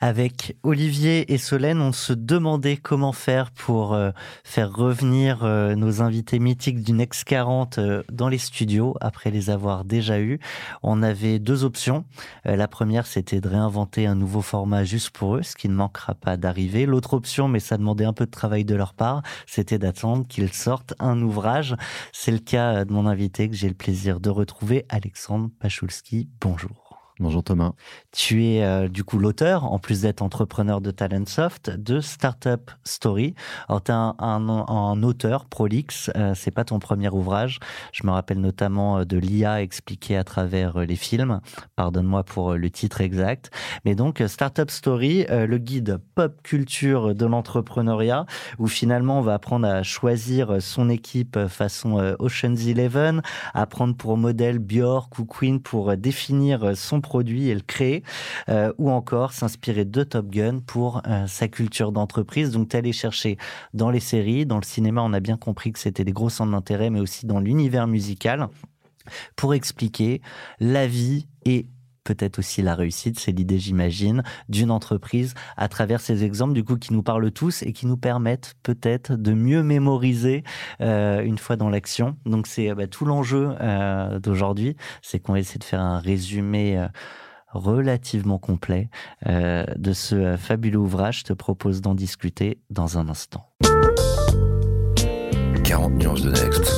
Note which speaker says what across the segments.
Speaker 1: Avec Olivier et Solène, on se demandait comment faire pour euh, faire revenir euh, nos invités mythiques du Next 40 euh, dans les studios après les avoir déjà eus. On avait deux options. la première, c'était de réinventer un nouveau format juste pour eux, ce qui ne manquera pas d'arriver. L'autre option, mais ça demandait un peu de travail de leur part, c'était d'attendre qu'ils sortent un ouvrage. C'est le cas de mon invité que j'ai le plaisir de retrouver, Alexandre Pachulski. Bonjour.
Speaker 2: Bonjour Thomas.
Speaker 1: Tu es euh, du coup l'auteur, en plus d'être entrepreneur de Talentsoft, de Startup Story. Alors tu es un, auteur prolixe, euh, c'est pas ton premier ouvrage. Je me rappelle notamment euh, de l'IA expliqué à travers les films. Pardonne-moi pour le titre exact. Mais donc Startup Story, le guide pop culture de l'entrepreneuriat, où finalement on va apprendre à choisir son équipe façon Ocean's Eleven, apprendre pour modèle Björk ou Queen pour définir son produit et le créer, euh, ou encore s'inspirer de Top Gun pour euh, sa culture d'entreprise. Donc, allé chercher dans les séries, dans le cinéma, on a bien compris que c'était des gros centres d'intérêt, mais aussi dans l'univers musical, pour expliquer la vie et peut-être aussi la réussite, c'est l'idée, j'imagine, d'une entreprise à travers ces exemples, du coup, qui nous parlent tous et qui nous permettent peut-être de mieux mémoriser euh, une fois dans l'action. Donc, c'est bah, tout l'enjeu euh, d'aujourd'hui, c'est qu'on essaie de faire un résumé. Euh, relativement complet de ce fabuleux ouvrage. Je te propose d'en discuter dans un instant.
Speaker 3: 40 nuances de Next.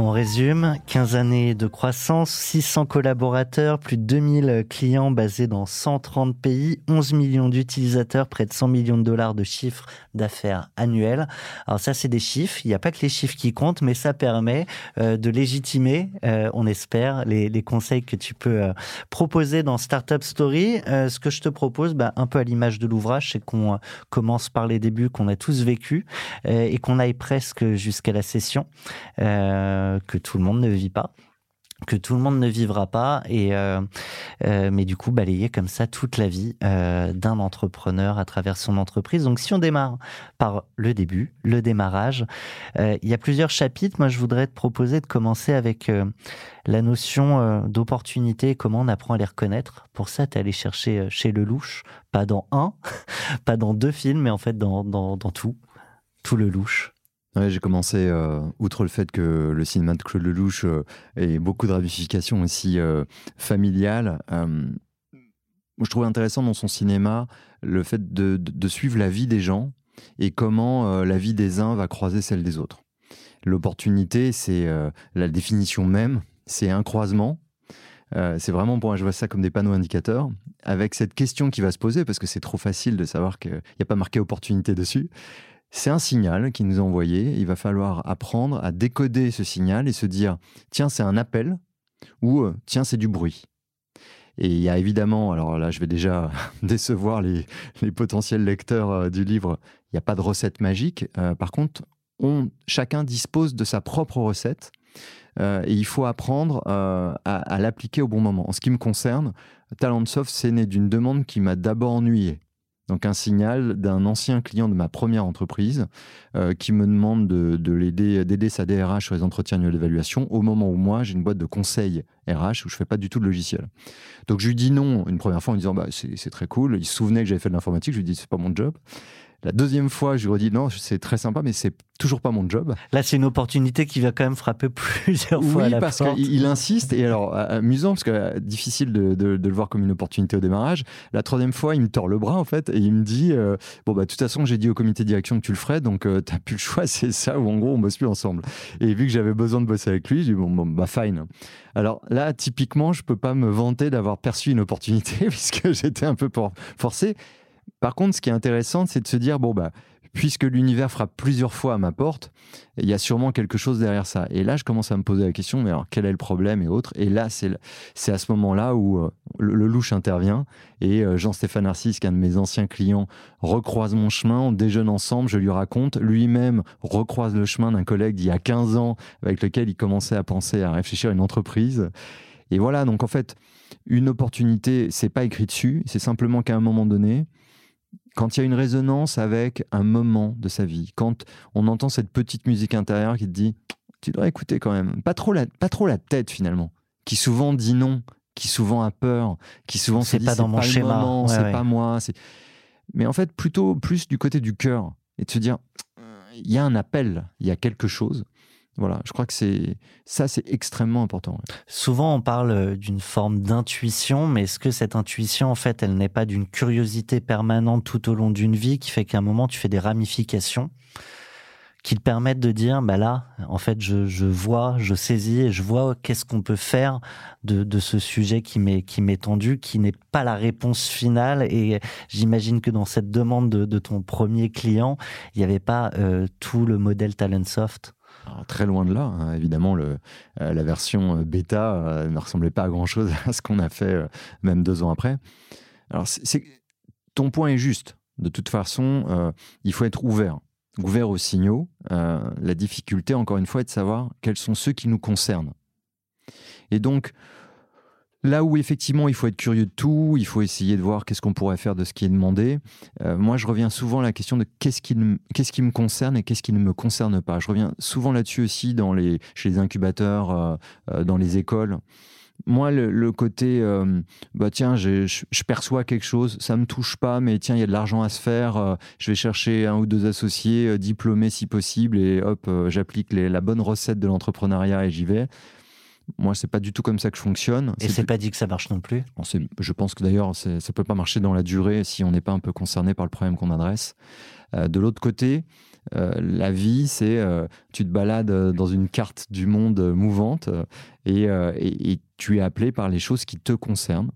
Speaker 1: On résume, 15 années de croissance, 600 collaborateurs, plus de 2000 clients basés dans 130 pays, 11 millions d'utilisateurs, près de 100 millions de dollars de chiffre d'affaires annuels. Alors ça, c'est des chiffres. Il n'y a pas que les chiffres qui comptent, mais ça permet euh, de légitimer, euh, on espère, les, conseils que tu peux euh, proposer dans Startup Story. ce que je te propose, bah, un peu à l'image de l'ouvrage, c'est qu'on commence par les débuts qu'on a tous vécu et qu'on aille presque jusqu'à la session. Que tout le monde ne vit pas que tout le monde ne vivra pas. Et euh, euh, mais du coup balayer comme ça toute la vie d'un entrepreneur à travers son entreprise. Donc si on démarre par le début le démarrage il y a plusieurs chapitres. Moi je voudrais te proposer de commencer avec la notion d'opportunité comment on apprend à les reconnaître. Pour ça tu es allé chercher chez Lelouch. Pas dans un pas dans deux films mais en fait dans, dans, dans tout. Tout le louche
Speaker 2: j'ai commencé, euh, outre le fait que le cinéma de Claude Lelouch euh, ait beaucoup de ramifications aussi euh, familiales, je trouvais intéressant dans son cinéma le fait de, suivre la vie des gens et comment la vie des uns va croiser celle des autres. L'opportunité, c'est la définition même, c'est un croisement. c'est vraiment, pour moi, je vois ça comme des panneaux indicateurs, avec cette question qui va se poser, parce que c'est trop facile de savoir qu'il n'y a pas marqué opportunité dessus. C'est un signal qui nous a envoyé. Il va falloir apprendre à décoder ce signal et se dire tiens, c'est un appel ou euh, tiens, c'est du bruit. Et il y a évidemment, alors là, je vais déjà décevoir les, potentiels lecteurs euh, du livre, il n'y a pas de recette magique. Euh, par contre, on, chacun dispose de sa propre recette et il faut apprendre à, l'appliquer au bon moment. En ce qui me concerne, Talentsoft, c'est né d'une demande qui m'a d'abord ennuyé Donc un signal d'un ancien client de ma première entreprise euh, qui me demande de, l'aider, d'aider sa DRH sur les entretiens d'évaluation au moment où moi j'ai une boîte de conseil RH où je fais pas du tout de logiciel. Donc je lui dis non une première fois en disant bah, c'est, très cool. Il se souvenait que j'avais fait de l'informatique. Je lui dis c'est pas mon job. La deuxième fois, je lui redis non, c'est très sympa, mais c'est toujours pas mon job.
Speaker 1: Là, c'est une opportunité qui va quand même frapper plusieurs fois à la
Speaker 2: parce
Speaker 1: qu'il
Speaker 2: insiste. Et alors, amusant, parce que euh, difficile de, le voir comme une opportunité au démarrage. La troisième fois, il me tord le bras, en fait, et il me dit euh, Bon, bah, de toute façon, j'ai dit au comité de direction que tu le ferais, donc euh, t'as plus le choix, c'est ça, ou en gros, on bosse plus ensemble. Et vu que j'avais besoin de bosser avec lui, j'ai dit Bon, bon, bah, fine. Alors là, typiquement, je peux pas me vanter d'avoir perçu une opportunité, puisque j'étais un peu forcé. Par contre, ce qui est intéressant, c'est de se dire, bon, bah, puisque l'univers frappe plusieurs fois à ma porte, il y a sûrement quelque chose derrière ça. Et là, je commence à me poser la question, mais alors quel est le problème et autres? Et là, c'est à ce moment-là où euh, le, louche intervient et euh, Jean-Stéphane Narcisse, qui est un de mes anciens clients, recroise mon chemin, on déjeune ensemble, je lui raconte, lui-même recroise le chemin d'un collègue d'il y a 15 ans avec lequel il commençait à penser à réfléchir à une entreprise. Et voilà, donc en fait, une opportunité, c'est pas écrit dessus, c'est simplement qu'à un moment donné, quand il y a une résonance avec un moment de sa vie, quand on entend cette petite musique intérieure qui te dit tu dois écouter quand même, pas trop la, pas trop la tête finalement, qui souvent dit non, qui souvent a peur, qui souvent
Speaker 1: c'est pas dans mon schéma,
Speaker 2: c'est pas moi, mais en fait plutôt plus du côté du cœur et de se dire il y a un appel, il y a quelque chose. Voilà, je crois que c'est ça, c'est extrêmement important.
Speaker 1: Souvent, on parle euh, d'une forme d'intuition, mais est-ce que cette intuition, en fait, elle n'est pas d'une curiosité permanente tout au long d'une vie qui fait qu'à un moment, tu fais des ramifications qui te permettent de dire, bah là, en fait, je, vois, je saisis et je vois qu'est-ce qu'on peut faire de, ce sujet qui m'est qui m'est tendu, qui n'est pas la réponse finale. Et j'imagine que dans cette demande de, ton premier client, il n'y avait pas euh, tout le modèle Talentsoft
Speaker 2: très loin de là, hein. évidemment, le, euh, la version euh, bêta euh, ne ressemblait pas à grand-chose à ce qu'on a fait même deux ans après. Alors, c'est, ton point est juste. De toute façon, il faut être ouvert, ouvert aux signaux. la difficulté, encore une fois, est de savoir quels sont ceux qui nous concernent. Et donc, Là où effectivement il faut être curieux de tout, il faut essayer de voir qu'est-ce qu'on pourrait faire de ce qui est demandé. Euh, moi, je reviens souvent à la question de qu'est-ce qui, qu'est-ce qui me concerne et qu'est-ce qui ne me concerne pas. Je reviens souvent là-dessus aussi dans les, chez les incubateurs, euh, euh, dans les écoles. Moi, le, côté, bah tiens, je, perçois quelque chose, ça me touche pas, mais tiens, il y a de l'argent à se faire. je vais chercher un ou deux associés diplômés si possible et hop, j'applique la bonne recette de l'entrepreneuriat et j'y vais. Moi, c'est pas du tout comme ça que je fonctionne.
Speaker 1: Et c'est pas dit que ça marche non plus.
Speaker 2: Je pense que d'ailleurs, ça peut pas marcher dans la durée si on n'est pas un peu concerné par le problème qu'on adresse. Euh, de l'autre côté, euh, la vie, c'est euh, tu te balades dans une carte du monde mouvante et, et, tu es appelé par les choses qui te concernent.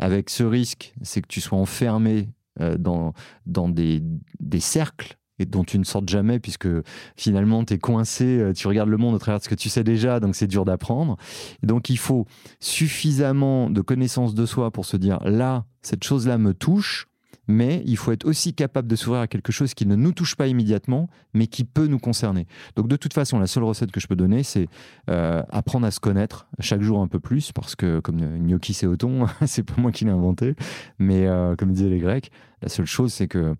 Speaker 2: Avec ce risque, c'est que tu sois enfermé dans, dans des, des cercles et dont tu ne sortes jamais puisque finalement tu es coincé, euh, tu regardes le monde au travers ce que tu sais déjà, donc c'est dur d'apprendre. Donc il faut suffisamment de connaissance de soi pour se dire là, cette chose-là me touche, mais il faut être aussi capable de s'ouvrir à quelque chose qui ne nous touche pas immédiatement, mais qui peut nous concerner. Donc de toute façon, la seule recette que je peux donner, c'est euh, apprendre à se connaître chaque jour un peu plus, parce que comme gnocchi c'est othon, c'est pas moi qui l'ai inventé, mais euh, comme disaient les Grecs, la seule chose c'est que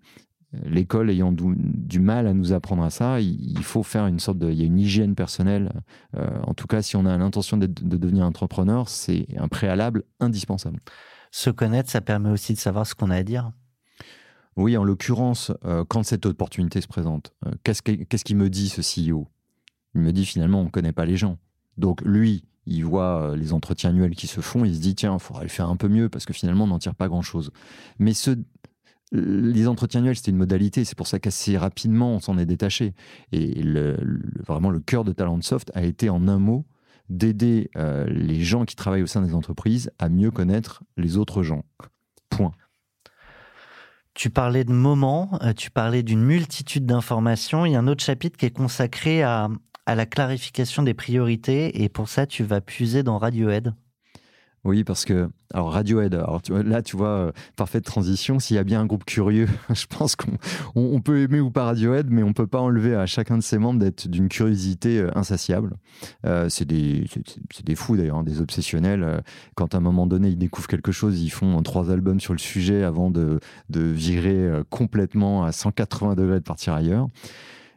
Speaker 2: l'école ayant du, mal à nous apprendre à ça, il, faut faire une sorte de, il y a une hygiène personnelle. Euh, en tout cas, si on a l'intention de, devenir entrepreneur, c'est un préalable indispensable.
Speaker 1: Se connaître, ça permet aussi de savoir ce qu'on a à dire.
Speaker 2: Oui, en l'occurrence, euh, quand cette opportunité se présente, euh, qu'est-ce qu'il me dit ce CEO Il me dit finalement, on ne connaît pas les gens. Donc lui, il voit les entretiens annuels qui se font, il se dit tiens, il faudrait le faire un peu mieux parce que finalement, on n'en tire pas grand-chose. Mais ce, les entretiens annuels, c'était une modalité. C'est pour ça qu'assez rapidement, on s'en est détaché. Et vraiment, le cœur de Talentsoft a été, en un mot, d'aider euh, les gens qui travaillent au sein des entreprises à mieux connaître les autres gens. Point.
Speaker 1: Tu parlais de moments, euh, tu parlais d'une multitude d'informations. Il y a un autre chapitre qui est consacré à, à la clarification des priorités. Et pour ça, tu vas puiser dans Radiohead.
Speaker 2: Oui, parce que, alors Radiohead, alors là tu vois, euh, parfaite transition, s'il y a bien un groupe curieux, je pense qu'on on, peut aimer ou pas Radiohead, mais on peut pas enlever à chacun de ses membres d'être d'une curiosité euh, insatiable. Euh, c'est des, des, fous d'ailleurs, hein, des obsessionnels. Quand à un moment donné ils découvrent quelque chose, ils font trois albums sur le sujet avant de, de virer complètement à 180 degrés de partir ailleurs.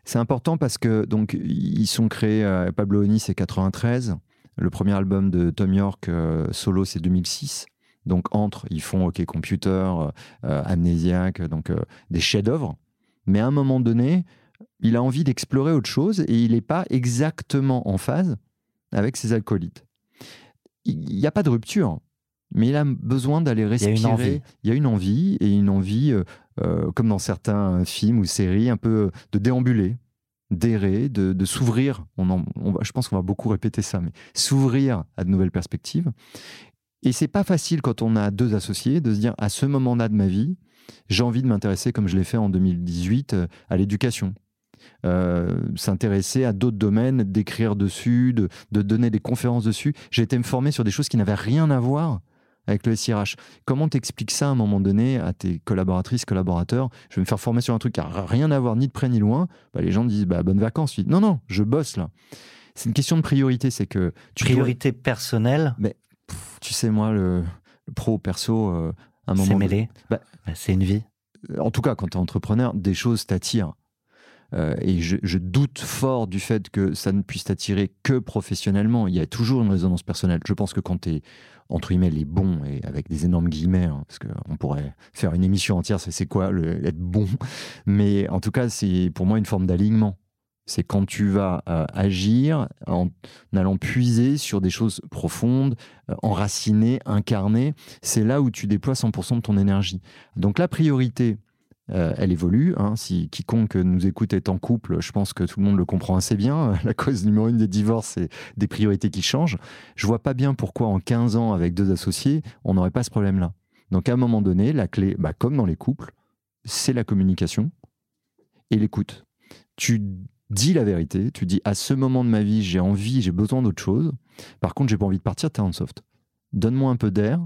Speaker 2: C'est important parce que donc ils sont créés, Pablo Oni c'est 93, le premier album de Tom York euh, solo, c'est 2006. Donc entre, ils font OK Computer, euh, euh, Amnésiaque, donc des chefs-d'œuvre. Mais à un moment donné, il a envie d'explorer autre chose et il n'est pas exactement en phase avec ses alcoolites. Il n'y a pas de rupture, mais il a besoin d'aller respirer.
Speaker 1: Il y a une envie.
Speaker 2: Il y a une envie et une envie, comme dans certains films ou séries, un peu de déambuler, d'errer, de, s'ouvrir. On, je pense qu'on va beaucoup répéter ça, mais s'ouvrir à de nouvelles perspectives. Et c'est pas facile quand on a deux associés de se dire à ce moment-là de ma vie, j'ai envie de m'intéresser, comme je l'ai fait en 2018, euh, à l'éducation. Euh, s'intéresser à d'autres domaines, d'écrire dessus, de, de, donner des conférences dessus. J'ai été me former sur des choses qui n'avaient rien à voir avec le SIRH. Comment t'expliques ça à un moment donné à tes collaboratrices, collaborateurs? Je vais me faire former sur un truc qui n'a rien à voir ni de près ni loin. Bah, les gens disent bah, bonnes vacances. non, non, je bosse là. C'est une question de priorité. C'est que
Speaker 1: priorité personnelle?
Speaker 2: Mais tu sais moi le, pro perso. Euh,
Speaker 1: un moment. C'est mêlé. Bah, bah, c'est une vie.
Speaker 2: En tout cas, quand tu es entrepreneur, des choses t'attirent. Euh, et je, doute fort du fait que ça ne puisse t'attirer que professionnellement. Il y a toujours une résonance personnelle. Je pense que quand tu es entre guillemets, les bons, et avec des énormes guillemets, hein, parce qu'on pourrait faire une émission entière, c'est quoi être bon. Mais en tout cas, c'est pour moi une forme d'alignement. C'est quand tu vas euh, agir en allant puiser sur des choses profondes, euh, enracinées, incarnées. C'est là où tu déploies 100% de ton énergie. Donc la priorité, euh, elle évolue. Hein. Si quiconque nous écoute est en couple, je pense que tout le monde le comprend assez bien. La cause numéro une des divorces, c'est des priorités qui changent. Je vois pas bien pourquoi en 15 ans, avec deux associés, on n'aurait pas ce problème-là. Donc à un moment donné, la clé, bah, comme dans les couples, c'est la communication et l'écoute. Tu dis la vérité, tu dis à ce moment de ma vie, j'ai envie, j'ai besoin d'autre chose. Par contre, j'ai pas envie de partir, t'es en soft. Donne-moi un peu d'air,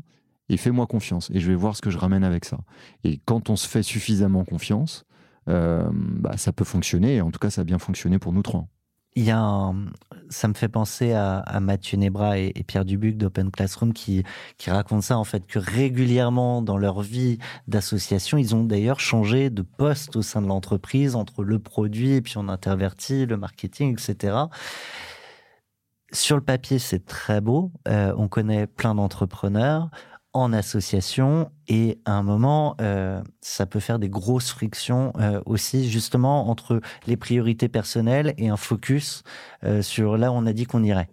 Speaker 2: et fais-moi confiance et je vais voir ce que je ramène avec ça. Et quand on se fait suffisamment confiance, euh, bah, ça peut fonctionner en tout cas ça a bien fonctionné pour nous trois.
Speaker 1: Il y a ça me fait penser à, Mathieu Nebra et, Pierre Dubuc d'Open Classroom qui, qui racontent ça en fait que régulièrement dans leur vie d'association, ils ont d'ailleurs changé de poste au sein de l'entreprise entre le produit et puis on intervertit le marketing, etc. Sur le papier, c'est très beau. Euh, on connaît plein d'entrepreneurs en association et à un moment, euh, ça peut faire des grosses frictions euh, aussi, justement, entre les priorités personnelles et un focus euh, sur là où on a dit qu'on irait.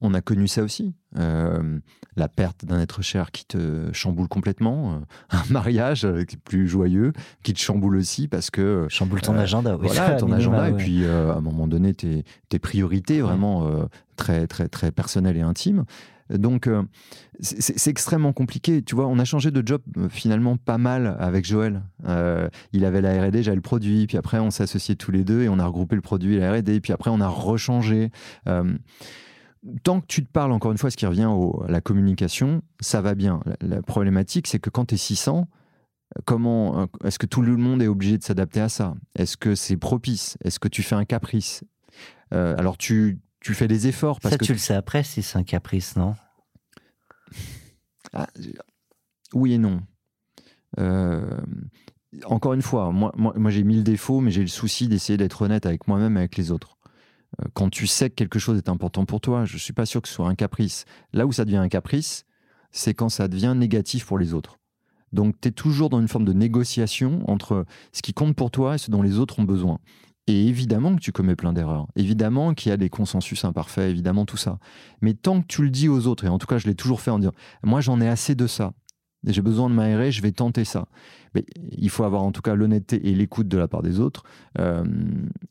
Speaker 2: On a connu ça aussi. la perte d'un être cher qui te chamboule complètement. un mariage qui est plus joyeux, qui te chamboule aussi parce que.
Speaker 1: Chamboule ton agenda,
Speaker 2: oui. Voilà, ton agenda. Et puis, à un moment donné, tes, tes priorités vraiment très, très, très personnelles et intimes. Donc, euh, c'est extrêmement compliqué. Tu vois, on a changé de job euh, finalement pas mal avec Joël. Euh, il avait la R&D, j'avais le produit, puis après on s'est associés tous les deux et on a regroupé le produit et la R&D, puis après on a rechangé. tant que tu te parles, encore une fois, ce qui revient à la communication, ça va bien. La, problématique, c'est que quand tu es 600, comment est-ce que tout le monde est obligé de s'adapter à ça? Est-ce que c'est propice? Est-ce que tu fais un caprice? Alors tu tu fais des efforts. Parce
Speaker 1: ça,
Speaker 2: que
Speaker 1: tu le sais après si c'est un caprice, non?
Speaker 2: Ah, Oui et non. Euh, encore une fois, moi, moi, j'ai mille défauts, mais j'ai le souci d'essayer d'être honnête avec moi-même et avec les autres. Euh, quand tu sais que quelque chose est important pour toi, je ne suis pas sûr que ce soit un caprice. Là où ça devient un caprice, c'est quand ça devient négatif pour les autres. Donc tu es toujours dans une forme de négociation entre ce qui compte pour toi et ce dont les autres ont besoin. Et évidemment que tu commets plein d'erreurs, évidemment qu'il y a des consensus imparfaits, évidemment tout ça. Mais tant que tu le dis aux autres, et en tout cas je l'ai toujours fait en disant, moi j'en ai assez de ça, j'ai besoin de m'aérer, je vais tenter ça. Mais il faut avoir en tout cas l'honnêteté et l'écoute de la part des autres. Euh,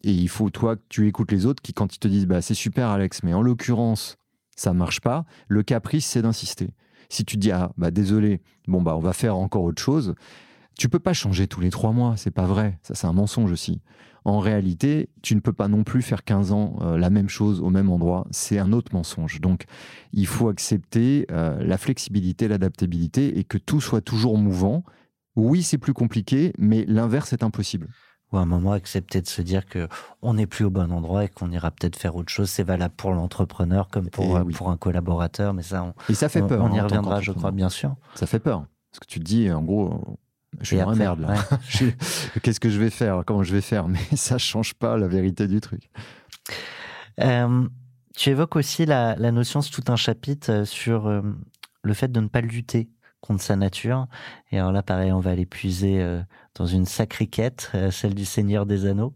Speaker 2: et il faut toi que tu écoutes les autres qui quand ils te disent, bah, c'est super Alex, mais en l'occurrence ça marche pas, le caprice c'est d'insister. Si tu dis, ah bah désolé, bon bah on va faire encore autre chose, tu peux pas changer tous les trois mois, c'est pas vrai, ça c'est un mensonge aussi. En réalité, tu ne peux pas non plus faire 15 ans euh, la même chose au même endroit. C'est un autre mensonge. Donc, il faut accepter euh, la flexibilité, l'adaptabilité et que tout soit toujours mouvant. Oui, c'est plus compliqué, mais l'inverse est impossible.
Speaker 1: Ou à un moment accepter de se dire que on n'est plus au bon endroit et qu'on ira peut-être faire autre chose. C'est valable pour l'entrepreneur comme pour, euh, pour un collaborateur. Mais ça, on,
Speaker 2: et ça fait peur.
Speaker 1: On, y hein, reviendra, je crois, bien sûr.
Speaker 2: Ça fait peur. Parce que tu te dis, en gros, je suis dans la merde là. Qu'est-ce que je vais faire? Comment je vais faire? Mais ça change pas la vérité du truc.
Speaker 1: Euh, tu évoques aussi la, notion, c'est tout un chapitre euh, sur euh, le fait de ne pas lutter contre sa nature. Et alors là, pareil, on va l'épuiser dans une sacrée quête, celle du Seigneur des Anneaux.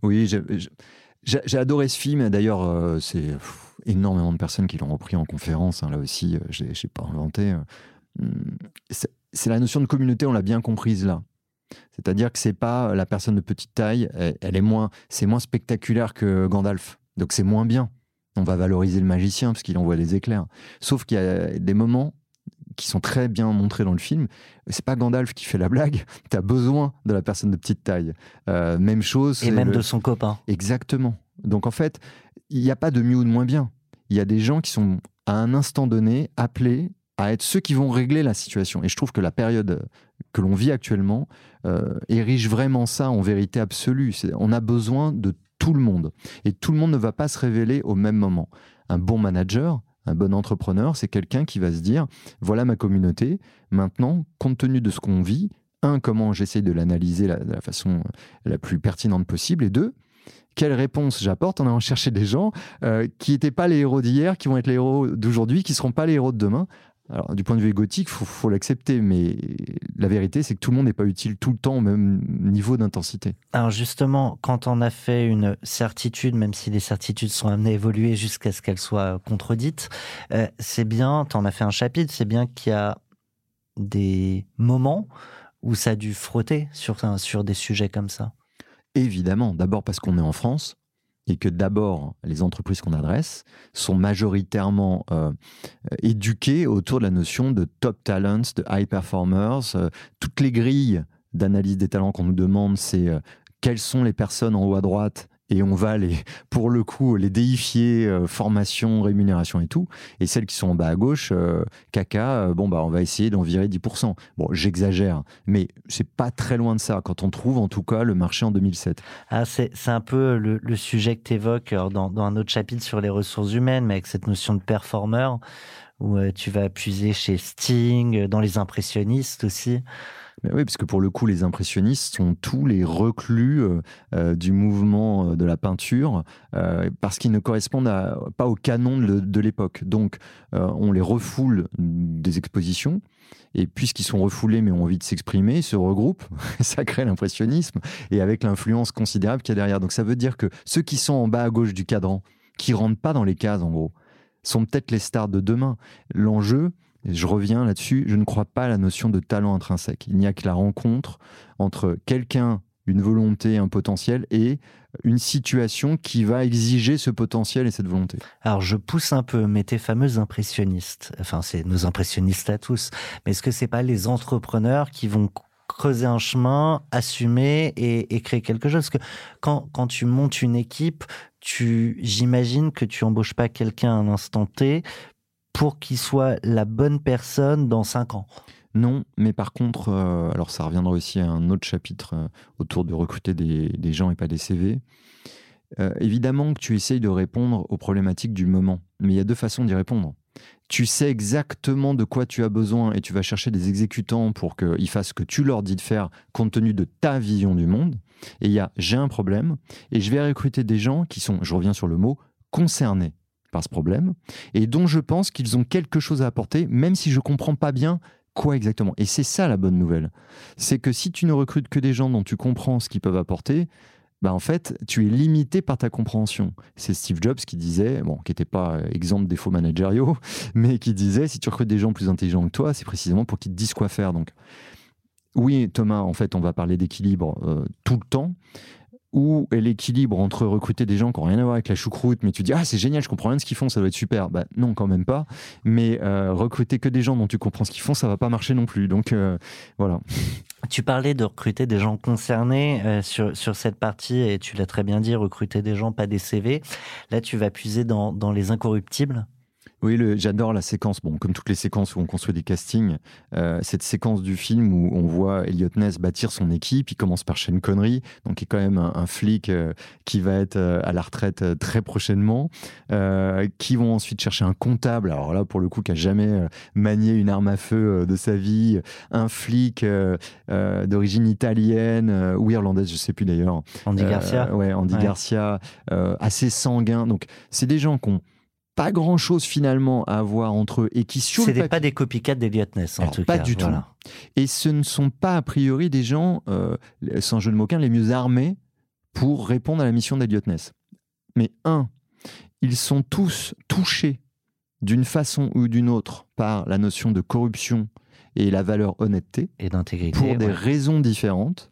Speaker 2: Oui, j'ai adoré ce film. D'ailleurs, c'est énormément de personnes qui l'ont repris en conférence. Hein, là aussi, je n'ai pas inventé. C'est la notion de communauté, on l'a bien comprise là. C'est-à-dire que c'est pas la personne de petite taille, elle, est moins, c'est moins spectaculaire que Gandalf. Donc c'est moins bien. On va valoriser le magicien parce qu'il envoie des éclairs. Sauf qu'il y a des moments qui sont très bien montrés dans le film. C'est pas Gandalf qui fait la blague. Tu as besoin de la personne de petite taille. Euh, même chose.
Speaker 1: Et même de son copain.
Speaker 2: Exactement. Donc en fait, il n'y a pas de mieux ou de moins bien. Il y a des gens qui sont à un instant donné appelés à être ceux qui vont régler la situation. Et je trouve que la période que l'on vit actuellement euh, érige vraiment ça en vérité absolue. On a besoin de tout le monde. Et tout le monde ne va pas se révéler au même moment. Un bon manager, un bon entrepreneur, c'est quelqu'un qui va se dire, voilà ma communauté, maintenant, compte tenu de ce qu'on vit, un, comment j'essaie de l'analyser de la façon la plus pertinente possible, et deux, quelle réponse j'apporte en allant chercher des gens euh, qui n'étaient pas les héros d'hier, qui vont être les héros d'aujourd'hui, qui ne seront pas les héros de demain, alors, du point de vue égotique, il faut, l'accepter, mais la vérité, c'est que tout le monde n'est pas utile tout le temps au même niveau d'intensité.
Speaker 1: Alors justement, quand on a fait une certitude, même si les certitudes sont amenées à évoluer jusqu'à ce qu'elles soient contredites, euh, c'est bien, tu en as fait un chapitre, c'est bien qu'il y a des moments où ça a dû frotter sur, sur des sujets comme ça.
Speaker 2: Évidemment, d'abord parce qu'on est en France, et que d'abord, les entreprises qu'on adresse sont majoritairement euh, éduquées autour de la notion de top talents, de high performers. Euh, toutes les grilles d'analyse des talents qu'on nous demande, c'est euh, quelles sont les personnes en haut à droite et on va les, pour le coup, les déifier, euh, formation, rémunération et tout. Et celles qui sont en bas à gauche, euh, caca, euh, bon, bah, on va essayer d'en virer 10%. Bon, j'exagère, mais c'est pas très loin de ça quand on trouve en tout cas le marché en 2007.
Speaker 1: Ah, c'est un peu le, sujet que tu évoques dans, un autre chapitre sur les ressources humaines, mais avec cette notion de performeur, où tu vas puiser chez Sting, dans les impressionnistes aussi
Speaker 2: oui, parce que pour le coup, les impressionnistes sont tous les reclus euh, euh, du mouvement euh, de la peinture, parce qu'ils ne correspondent pas au canon de, l'époque. Donc, on les refoule des expositions, et puisqu'ils sont refoulés mais ont envie de s'exprimer, ils se regroupent, ça crée l'impressionnisme, et avec l'influence considérable qu'il y a derrière. Donc ça veut dire que ceux qui sont en bas à gauche du cadran, qui rentrent pas dans les cases en gros, sont peut-être les stars de demain. L'enjeu, je reviens là-dessus, je ne crois pas à la notion de talent intrinsèque. Il n'y a que la rencontre entre quelqu'un, une volonté, un potentiel, et une situation qui va exiger ce potentiel et cette volonté.
Speaker 1: Alors je pousse un peu, mais tes fameux impressionnistes, enfin c'est nos impressionnistes à tous, mais est-ce que c'est pas les entrepreneurs qui vont creuser un chemin, assumer et, créer quelque chose? Parce que quand, tu montes une équipe, j'imagine que tu embauches pas quelqu'un à un instant T pour qu'il soit la bonne personne dans cinq ans
Speaker 2: non, mais par contre, euh, alors ça reviendra aussi à un autre chapitre euh, autour de recruter des, gens et pas des CV. Euh, évidemment que tu essayes de répondre aux problématiques du moment, mais il y a deux façons d'y répondre. Tu sais exactement de quoi tu as besoin et tu vas chercher des exécutants pour qu'ils fassent ce que tu leur dis de faire compte tenu de ta vision du monde. Et il y a j'ai un problème et je vais recruter des gens qui sont, je reviens sur le mot, concernés par ce problème et dont je pense qu'ils ont quelque chose à apporter, même si je comprends pas bien quoi exactement. Et c'est ça la bonne nouvelle. C'est que si tu ne recrutes que des gens dont tu comprends ce qu'ils peuvent apporter, bah en fait, tu es limité par ta compréhension. C'est Steve Jobs qui disait, bon, qui n'était pas exemple de défauts managériaux, mais qui disait, si tu recrutes des gens plus intelligents que toi, c'est précisément pour qu'ils te disent quoi faire. Donc, oui, Thomas, en fait, on va parler d'équilibre euh, tout le temps. Où est l'équilibre entre recruter des gens qui n'ont rien à voir avec la choucroute, mais tu dis ah c'est génial, je comprends rien de ce qu'ils font, ça doit être super. Bah non, quand même pas. Mais euh, recruter que des gens dont tu comprends ce qu'ils font, ça va pas marcher non plus. Donc euh, voilà.
Speaker 1: Tu parlais de recruter des gens concernés euh, sur, sur cette partie, et tu l'as très bien dit, recruter des gens, pas des CV. Là, tu vas puiser dans, dans les incorruptibles.
Speaker 2: Oui, j'adore la séquence, bon, comme toutes les séquences où on construit des castings, euh, cette séquence du film où on voit Elliot Ness bâtir son équipe, il commence par Shane Connery, donc qui est quand même un, flic euh, qui va être euh, à la retraite très prochainement, qui vont ensuite chercher un comptable, alors là pour le coup qui a jamais manié une arme à feu de sa vie, un flic d'origine italienne ou irlandaise, je sais plus d'ailleurs.
Speaker 1: Andy Garcia.
Speaker 2: Ouais, Andy Garcia, assez sanguin, donc c'est des gens qui ont pas grand chose finalement à voir entre eux et qui sur
Speaker 1: le pas des copycats d'Eliot Ness en tout
Speaker 2: pas
Speaker 1: cas.
Speaker 2: du tout. Et ce ne sont pas a priori des gens, euh, sans jeu de moquin, les mieux armés pour répondre à la mission d'Eliot Ness. Mais un, ils sont tous touchés d'une façon ou d'une autre par la notion de corruption et la valeur honnêteté
Speaker 1: et d'intégrité
Speaker 2: pour des raisons différentes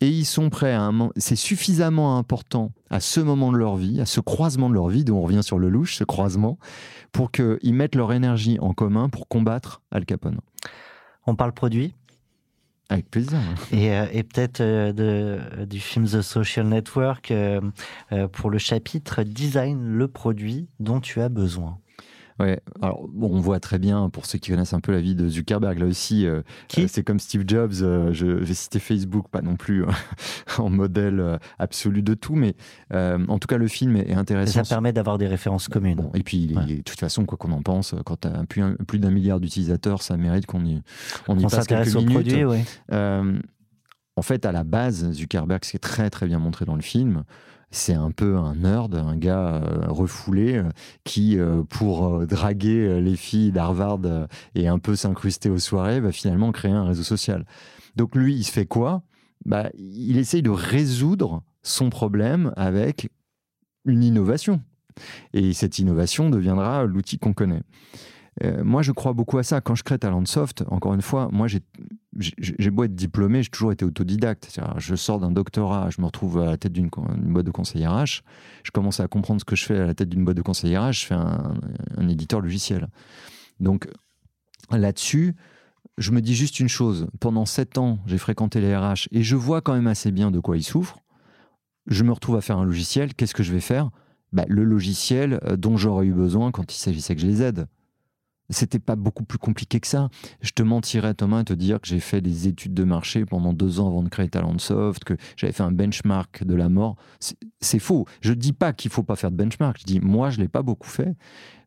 Speaker 2: et ils sont prêts à un c'est suffisamment important à ce moment de leur vie, à ce croisement de leur vie, dont on revient sur le louche, ce croisement, pour qu'ils mettent leur énergie en commun pour combattre Al Capone.
Speaker 1: On parle produit
Speaker 2: avec plaisir.
Speaker 1: Et, euh, et peut-être euh, du film The Social Network euh, pour le chapitre Design le produit dont tu as besoin.
Speaker 2: Ouais, alors bon, on voit très bien, pour ceux qui connaissent un peu la vie de Zuckerberg, là aussi, euh,
Speaker 1: euh,
Speaker 2: c'est comme Steve Jobs, euh, je vais citer Facebook, pas non plus en modèle absolu de tout, mais en tout cas, le film est intéressant.
Speaker 1: ça permet d'avoir des références communes.
Speaker 2: et puis, de toute façon, quoi qu'on en pense, quand tu as plus, plus d'un milliard d'utilisateurs, ça mérite qu'on y, on y passe quelques minutes. Produit,
Speaker 1: oui.
Speaker 2: en fait, à la base, Zuckerberg, c'est très très bien montré dans le film, c'est un peu un nerd, un gars euh, refoulé euh, qui, euh, pour draguer les filles d'Harvard et un peu s'incruster aux soirées, va finalement créer un réseau social. Donc lui, il se fait quoi? Bah, Il essaye de résoudre son problème avec une innovation. Et cette innovation deviendra l'outil qu'on connaît. Moi, je crois beaucoup à ça. Quand je crée Talentsoft, encore une fois, moi, j'ai beau être diplômé, j'ai toujours été autodidacte. Je sors d'un doctorat, je me retrouve à la tête d'une boîte de conseil RH. Je commence à comprendre ce que je fais à la tête d'une boîte de conseil RH. Je fais un, éditeur logiciel. Donc, là-dessus, je me dis juste une chose. Pendant sept ans, j'ai fréquenté les RH et je vois quand même assez bien de quoi ils souffrent. Je me retrouve à faire un logiciel. Qu'est-ce que je vais faire? Bah, Le logiciel euh, dont j'aurais eu besoin quand il s'agissait que je les aide. C'était pas beaucoup plus compliqué que ça. Je te mentirais, Thomas, à te dire que j'ai fait des études de marché pendant deux ans avant de créer Talentsoft, que j'avais fait un benchmark de la mort. C'est faux. Je dis pas qu'il faut pas faire de benchmark. Je dis, moi, je l'ai pas beaucoup fait.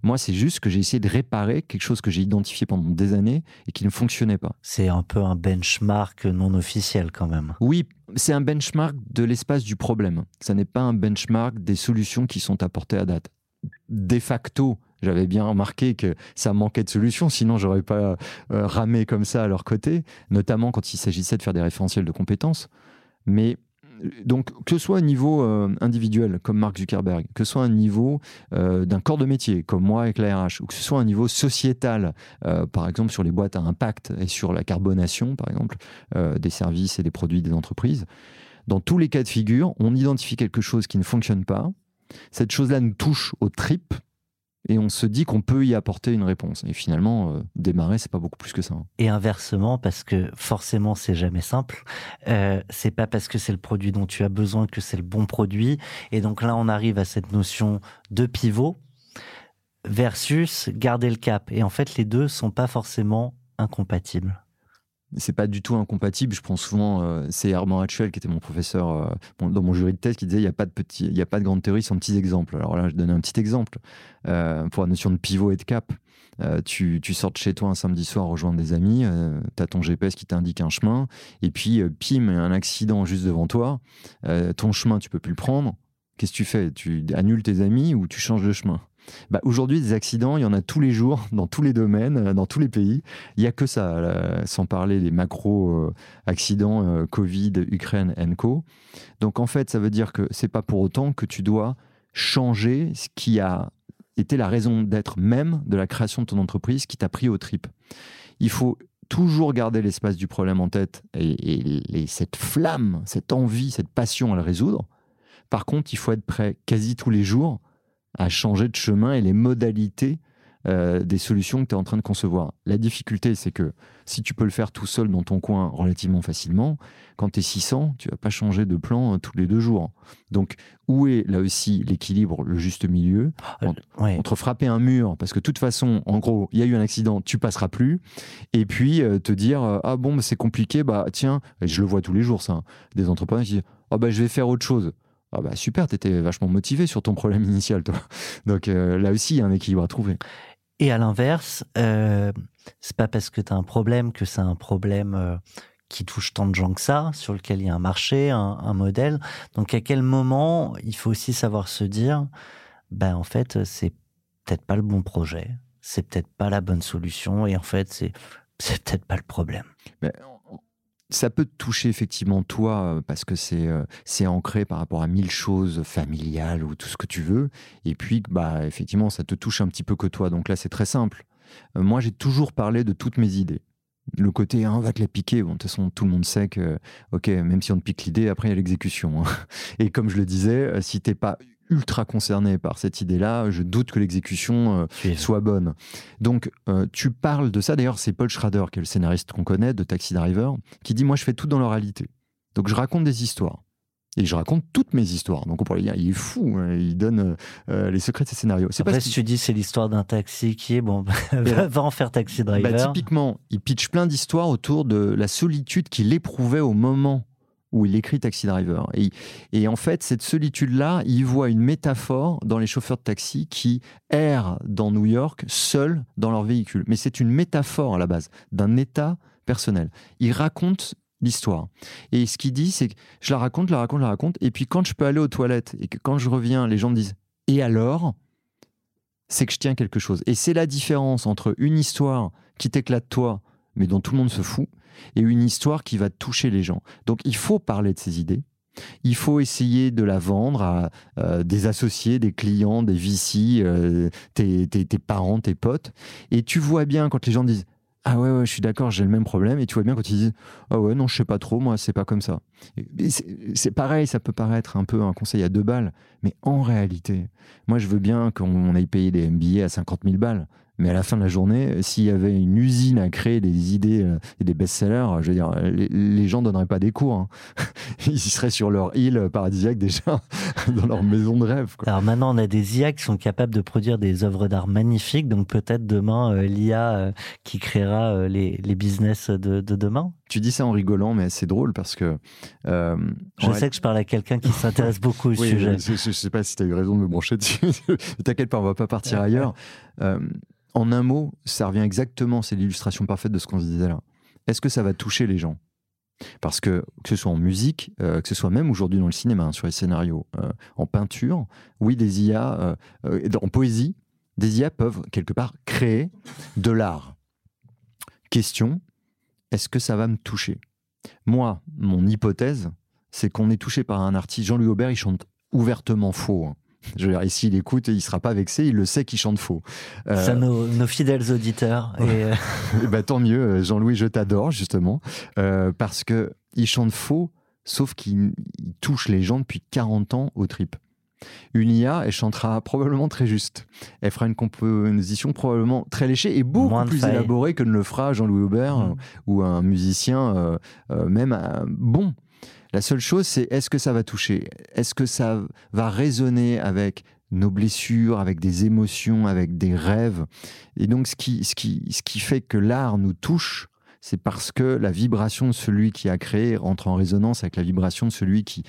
Speaker 2: Moi, c'est juste que j'ai essayé de réparer quelque chose que j'ai identifié pendant des années et qui ne fonctionnait pas.
Speaker 1: C'est un peu un benchmark non officiel quand même.
Speaker 2: Oui, c'est un benchmark de l'espace du problème. Ça n'est pas un benchmark des solutions qui sont apportées à date. De facto, j'avais bien remarqué que ça manquait de solutions, sinon j'aurais pas euh, ramé comme ça à leur côté, notamment quand il s'agissait de faire des référentiels de compétences. Mais euh, donc, que ce soit au niveau euh, individuel, comme Mark Zuckerberg, que ce soit un niveau d'un corps de métier, comme moi avec la RH, ou que ce soit un niveau sociétal, par exemple sur les boîtes à impact et sur la carbonation, par exemple, des services et des produits des entreprises, dans tous les cas de figure, on identifie quelque chose qui ne fonctionne pas. Cette chose-là nous touche aux tripes, et on se dit qu'on peut y apporter une réponse. Et finalement, euh, démarrer, c'est pas beaucoup plus que ça. Hein.
Speaker 1: Et inversement, parce que forcément, c'est jamais simple. Euh, c'est pas parce que c'est le produit dont tu as besoin que c'est le bon produit. Et donc là, on arrive à cette notion de pivot versus garder le cap. Et en fait, les deux sont pas forcément incompatibles
Speaker 2: c'est pas du tout incompatible. Je prends souvent, euh, c'est Armand Hatchuel qui était mon professeur euh, dans mon jury de thèse qui disait il n'y a pas de a pas de grande théorie sans petits exemples. Alors là, je donne un petit exemple euh, pour la notion de pivot et de cap. tu, tu sors chez toi un samedi soir rejoindre des amis, tu as ton GPS qui t'indique un chemin, et puis pim, un accident juste devant toi, ton chemin tu peux plus le prendre. Qu'est-ce que tu fais? Tu annules tes amis ou tu changes de chemin? Bah, Aujourd'hui, des accidents, il y en a tous les jours, dans tous les domaines, euh, dans tous les pays. Il n'y a que ça, sans parler des macro-accidents euh, Covid, Ukraine, Co. Donc en fait, ça veut dire que c'est pas pour autant que tu dois changer ce qui a été la raison d'être même de la création de ton entreprise qui t'a pris au trip. Il faut toujours garder l'espace du problème en tête et, et, cette flamme, cette envie, cette passion à le résoudre Par contre, il faut être prêt quasi tous les jours à changer de chemin et les modalités euh, des solutions que tu es en train de concevoir. La difficulté, c'est que si tu peux le faire tout seul dans ton coin relativement facilement, quand tu es 600, tu vas pas changer de plan euh, tous les deux jours. Donc, où est là aussi l'équilibre, le juste milieu
Speaker 1: Euh,
Speaker 2: entre, frapper un mur, parce que de toute façon, en gros, il y a eu un accident, tu passeras plus, et puis euh, te dire, ah bon, bah, c'est compliqué, bah tiens, et je le vois tous les jours, ça, hein, des entrepreneurs qui disent, ah bah je vais faire autre chose. Ah bah super, tu étais vachement motivé sur ton problème initial, toi. Donc euh, là aussi, il y a un équilibre à trouver.
Speaker 1: Et à l'inverse, euh, c'est pas parce que tu as un problème que c'est un problème euh, qui touche tant de gens que ça, sur lequel il y a un marché, un, un, modèle. Donc à quel moment il faut aussi savoir se dire, ben en fait c'est peut-être pas le bon projet, c'est peut-être pas la bonne solution, et en fait c'est c'est peut-être pas le problème.
Speaker 2: Mais ça peut te toucher effectivement toi parce que c'est euh, c'est ancré par rapport à mille choses familiales ou tout ce que tu veux. Et puis bah effectivement ça te touche un petit peu que toi. Donc là c'est très simple. Euh, moi j'ai toujours parlé de toutes mes idées. Le côté hein, va te la piquer. Bon de toute façon tout le monde sait que ok même si on te pique l'idée après il y a l'exécution hein. et comme je le disais euh, si t'es pas ultra concerné par cette idée-là, je doute que l'exécution euh, soit bonne. Donc, euh, tu parles de ça. D'ailleurs, c'est Paul Schrader, qui est le scénariste qu'on connaît de Taxi Driver, qui dit Moi, je fais tout dans l'oralité. Donc, je raconte des histoires. Et je raconte toutes mes histoires. Donc on pourrait dire, il est fou, hein, il donne euh, les secrets de ses scénarios.
Speaker 1: C'est Après, si tu dis c'est l'histoire d'un taxi qui est bon, va, va en faire Taxi Driver.
Speaker 2: Bah, typiquement, il pitch plein d'histoires autour de la solitude qu'il éprouvait au moment où il écrit Taxi Driver. Et, en fait, cette solitude-là, il voit une métaphore dans les chauffeurs de taxi qui errent dans New York seuls dans leur véhicule. Mais c'est une métaphore à la base d'un état personnel. Il raconte l'histoire. Et ce qu'il dit, c'est que je la raconte, la raconte, la raconte. Et puis quand je peux aller aux toilettes et que quand je reviens, les gens me disent Et alors? C'est que je tiens quelque chose. Et c'est la différence entre une histoire qui t'éclate toi, mais dont tout le monde se fout, et une histoire qui va toucher les gens. Donc il faut parler de ces idées. Il faut essayer de la vendre à euh, des associés, des clients, des VC, euh, tes, tes, tes, parents, tes potes. Et tu vois bien quand les gens disent Ah ouais, ouais, je suis d'accord, j'ai le même problème. Et tu vois bien quand ils disent Ah ouais, non, je sais pas trop, moi, c'est pas comme ça. C'est pareil, ça peut paraître un peu un conseil à deux balles. Mais en réalité, moi, je veux bien qu'on aille payer des MBA à 50 000 balles. Mais à la fin de la journée, s'il y avait une usine à créer des idées et des best-sellers, je veux dire, les, les gens donneraient pas des cours. Hein. Ils seraient sur leur île paradisiaque déjà, dans leur maison de rêve. Quoi.
Speaker 1: Alors maintenant, on a des IA qui sont capables de produire des œuvres d'art magnifiques. Donc peut-être demain, euh, l'IA euh, qui créera euh, les, les, business de, de, demain.
Speaker 2: Tu dis ça en rigolant, mais c'est drôle parce que...
Speaker 1: Euh, je sais que je parle à quelqu'un qui s'intéresse beaucoup au
Speaker 2: oui,
Speaker 1: sujet.
Speaker 2: Je, je, sais pas si tu as eu raison de me brancher dessus. T'inquiète pas, on va pas partir ailleurs. Euh, en un mot, ça revient exactement, c'est l'illustration parfaite de ce qu'on se disait là. Est-ce que ça va toucher les gens? Parce que, que ce soit en musique, euh, que ce soit même aujourd'hui dans le cinéma, hein, sur les scénarios, euh, en peinture, oui, des IA, euh, en poésie, des IA peuvent quelque part créer de l'art. Question, est-ce que ça va me toucher? Moi, mon hypothèse, c'est qu'on est touché par un artiste, Jean-Louis Aubert, il chante ouvertement faux. Hein. Je veux dire, ici, il écoute il sera pas vexé, il le sait qu'il chante faux.
Speaker 1: Euh... Ça, nos, nos, fidèles auditeurs. Et, euh...
Speaker 2: et bah, tant mieux, Jean-Louis, je t'adore, justement, euh, parce que il chante faux, sauf qu'il touche les gens depuis 40 ans aux tripes. Une IA, elle chantera probablement très juste. Elle fera une composition probablement très léchée et beaucoup
Speaker 1: Moins
Speaker 2: plus
Speaker 1: faille.
Speaker 2: élaborée que ne le fera Jean-Louis Aubert
Speaker 1: Mm.
Speaker 2: euh, ou un musicien euh, euh, même euh, bon. La seule chose, c'est est-ce que ça va toucher? Est-ce que ça va résonner avec nos blessures, avec des émotions, avec des rêves? Et donc, ce qui, ce qui, ce qui fait que l'art nous touche, c'est parce que la vibration de celui qui a créé rentre en résonance avec la vibration de celui qui,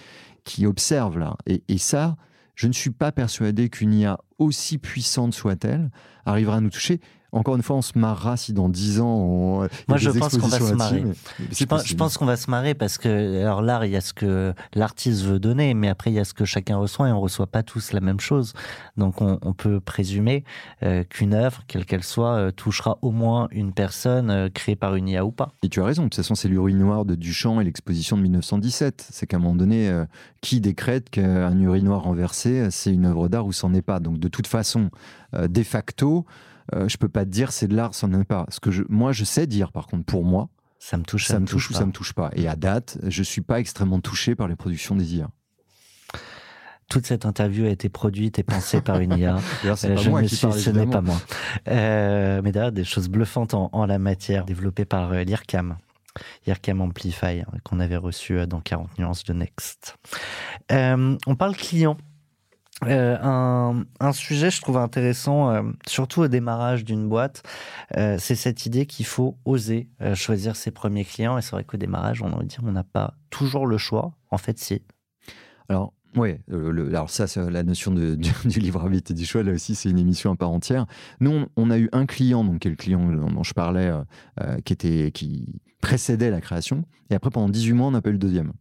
Speaker 2: qui observe là. Et, et ça, je ne suis pas persuadé qu'une IA, aussi puissante soit-elle, arrivera à nous toucher. Encore une fois, on se marrera si dans 10 ans, on,
Speaker 1: Moi, je pense qu'on va se marrer. Mais, je, pense, je pense qu'on va se marrer parce que, alors l'art, il y a ce que l'artiste veut donner, mais après, il y a ce que chacun reçoit et on reçoit pas tous la même chose. Donc, on, on peut présumer euh, qu'une œuvre, quelle qu'elle soit, euh, touchera au moins une personne euh, créée par une IA ou pas.
Speaker 2: Et tu as raison. De toute façon, c'est l'urinoir de Duchamp et l'exposition de 1917. C'est qu'à un moment donné, qui décrète qu'un urinoir renversé, c'est une œuvre d'art ou c'en est pas. Donc, de toute façon, de facto, euh, je peux pas te dire c'est de l'art, c'en est pas. Ce que je, moi, je sais dire, par contre, pour moi,
Speaker 1: ça me touche,
Speaker 2: ça, ça me touche, touche ou ça me touche pas. Et à date, je suis pas extrêmement touché par les productions des IA.
Speaker 1: toute cette interview a été produite et pensée par une IA.
Speaker 2: pas moi qui parle,
Speaker 1: ce n'est pas moi. mais d'ailleurs, des choses bluffantes en, la matière, développées par l'IRCAM. IRCAM Amplify, hein, qu'on avait reçu dans 40 nuances de Next. on parle client. Euh, un, sujet, je trouve intéressant, euh, surtout au démarrage d'une boîte, euh, c'est cette idée qu'il faut oser choisir ses premiers clients. Et c'est vrai qu'au démarrage, on dire, on n'a pas toujours le choix. En fait, si.
Speaker 2: Alors, oui, alors ça, la notion de, du, arbitre et du choix, là aussi, c'est une émission à part entière. Nous, on, a eu un client, donc qui le client dont, je parlais, qui, était, qui précédait la création. Et après, pendant 18 mois, on n'a pas eu le deuxième.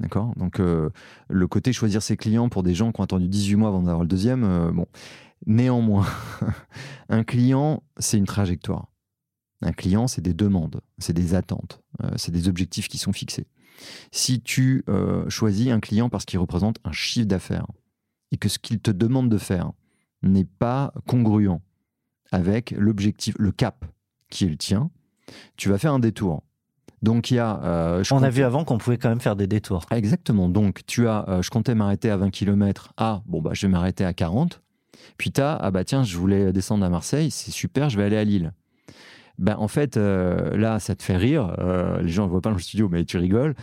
Speaker 2: D'accord? Donc, euh, le côté choisir ses clients pour des gens qui ont attendu 18 mois avant d'avoir le deuxième, euh, bon. Néanmoins, un client, c'est une trajectoire. Un client, c'est des demandes, c'est des attentes, euh, c'est des objectifs qui sont fixés. Si tu choisis un client parce qu'il représente un chiffre d'affaires et que ce qu'il te demande de faire n'est pas congruent avec l'objectif, le cap qui est le tien, tu vas faire un détour. Donc il y a.
Speaker 1: Euh, On a vu avant qu'on pouvait quand même faire des détours.
Speaker 2: Exactement. Donc tu as. Euh, je comptais m'arrêter à 20 km. Ah, bon, bah, je vais m'arrêter à 40. Puis tu as. Ah, bah tiens, je voulais descendre à Marseille. C'est super, je vais aller à Lille. Ben, en fait, euh, là, ça te fait rire. les gens ne voient pas dans le studio, mais tu rigoles.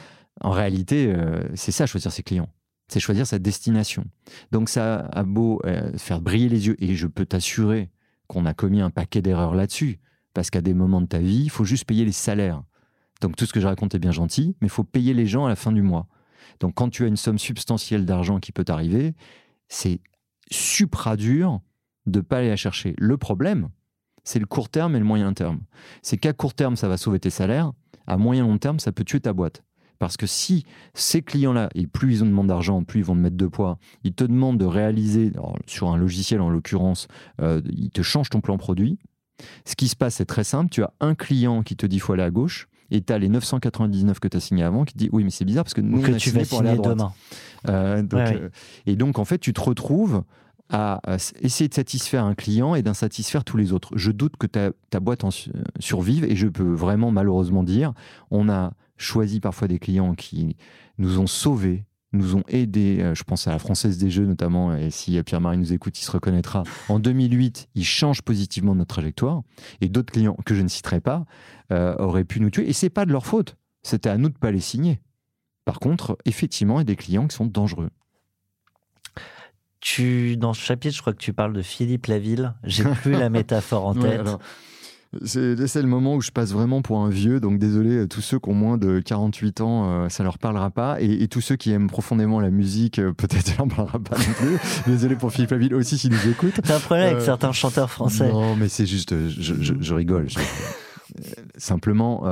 Speaker 2: En réalité, c'est ça, choisir ses clients. C'est choisir sa destination. Donc ça a beau faire briller les yeux. Et je peux t'assurer qu'on a commis un paquet d'erreurs là-dessus. Parce qu'à des moments de ta vie, il faut juste payer les salaires. Donc tout ce que je raconte est bien gentil, mais il faut payer les gens à la fin du mois. Donc quand tu as une somme substantielle d'argent qui peut t'arriver, c'est supra dur de pas aller la chercher. Le problème, c'est le court terme et le moyen terme. C'est qu'à court terme, ça va sauver tes salaires, à moyen long terme, ça peut tuer ta boîte. Parce que si ces clients-là, et plus ils ont demandé d'argent, plus ils vont te mettre de poids, ils te demandent de réaliser, sur un logiciel en l'occurrence, euh, ils te changent ton plan produit. Ce qui se passe, c'est très simple. Tu as un client qui te dit faut aller à gauche, et tu as les 999 que tu as signé avant qui dit oui mais c'est bizarre parce que nous
Speaker 1: que tu vas signer demain.
Speaker 2: Euh, euh, et donc en fait tu te retrouves à, essayer de satisfaire un client et d'insatisfaire tous les autres. Je doute que ta, ta boîte en survive et je peux vraiment malheureusement dire on a choisi parfois des clients qui nous ont sauvés nous ont aidés, euh, je pense à la Française des Jeux notamment, et si Pierre-Marie nous écoute, il se reconnaîtra. En 2008, ils changent positivement notre trajectoire, et d'autres clients que je ne citerai pas euh, auraient pu nous tuer, et c'est pas de leur faute. C'était à nous de pas les signer. Par contre, effectivement, il y a des clients qui sont dangereux.
Speaker 1: Tu, dans ce chapitre, je crois que tu parles de Philippe Laville. J'ai plus la métaphore en tête.
Speaker 2: C'est le moment où je passe vraiment pour un vieux, donc désolé, à tous ceux qui ont moins de 48 ans, euh, ça leur parlera pas. Et, tous ceux qui aiment profondément la musique, euh, peut-être ça leur parlera pas non plus. désolé pour Philippe Laville aussi s'il nous écoute.
Speaker 1: T'as un problème avec euh, certains chanteurs français
Speaker 2: Non, mais c'est juste, je, rigole. Simplement,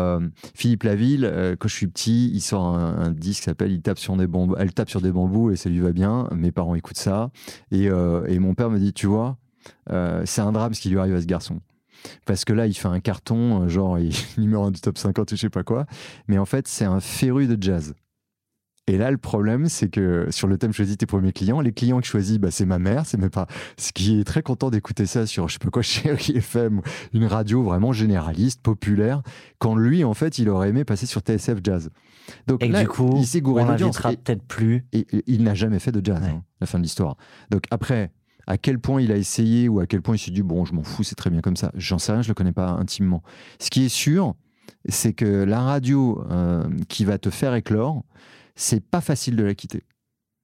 Speaker 2: Philippe Laville, quand je suis petit, il sort un, disque qui s'appelle il tape sur des bambous, Elle tape sur des bambous et ça lui va bien. Mes parents écoutent ça. Et, et mon père me dit Tu vois, c'est un drame ce qui lui arrive à ce garçon parce que là, il fait un carton, euh, genre il est numéro 1 du top 50 ou je sais pas quoi, mais en fait, c'est un féru de jazz. Et là, le problème, c'est que sur le thème choisis tes premiers clients, les clients que je choisis, bah, c'est ma mère, c'est mes pas. Ce qui est très content d'écouter ça sur, je sais pas quoi, Chéri FM, une radio vraiment généraliste, populaire, quand lui, en fait, il aurait aimé passer sur TSF Jazz.
Speaker 1: Donc et là, du coup, il s'est gouré on peut-être plus.
Speaker 2: Et, il n'a jamais fait de jazz, hein, la fin de l'histoire. Donc après, à quel point il a essayé ou à quel point il s'est dit bon, je m'en fous, c'est très bien comme ça. J'en sais rien, je le connais pas intimement. Ce qui est sûr, c'est que la radio euh, qui va te faire éclore, c'est pas facile de la quitter.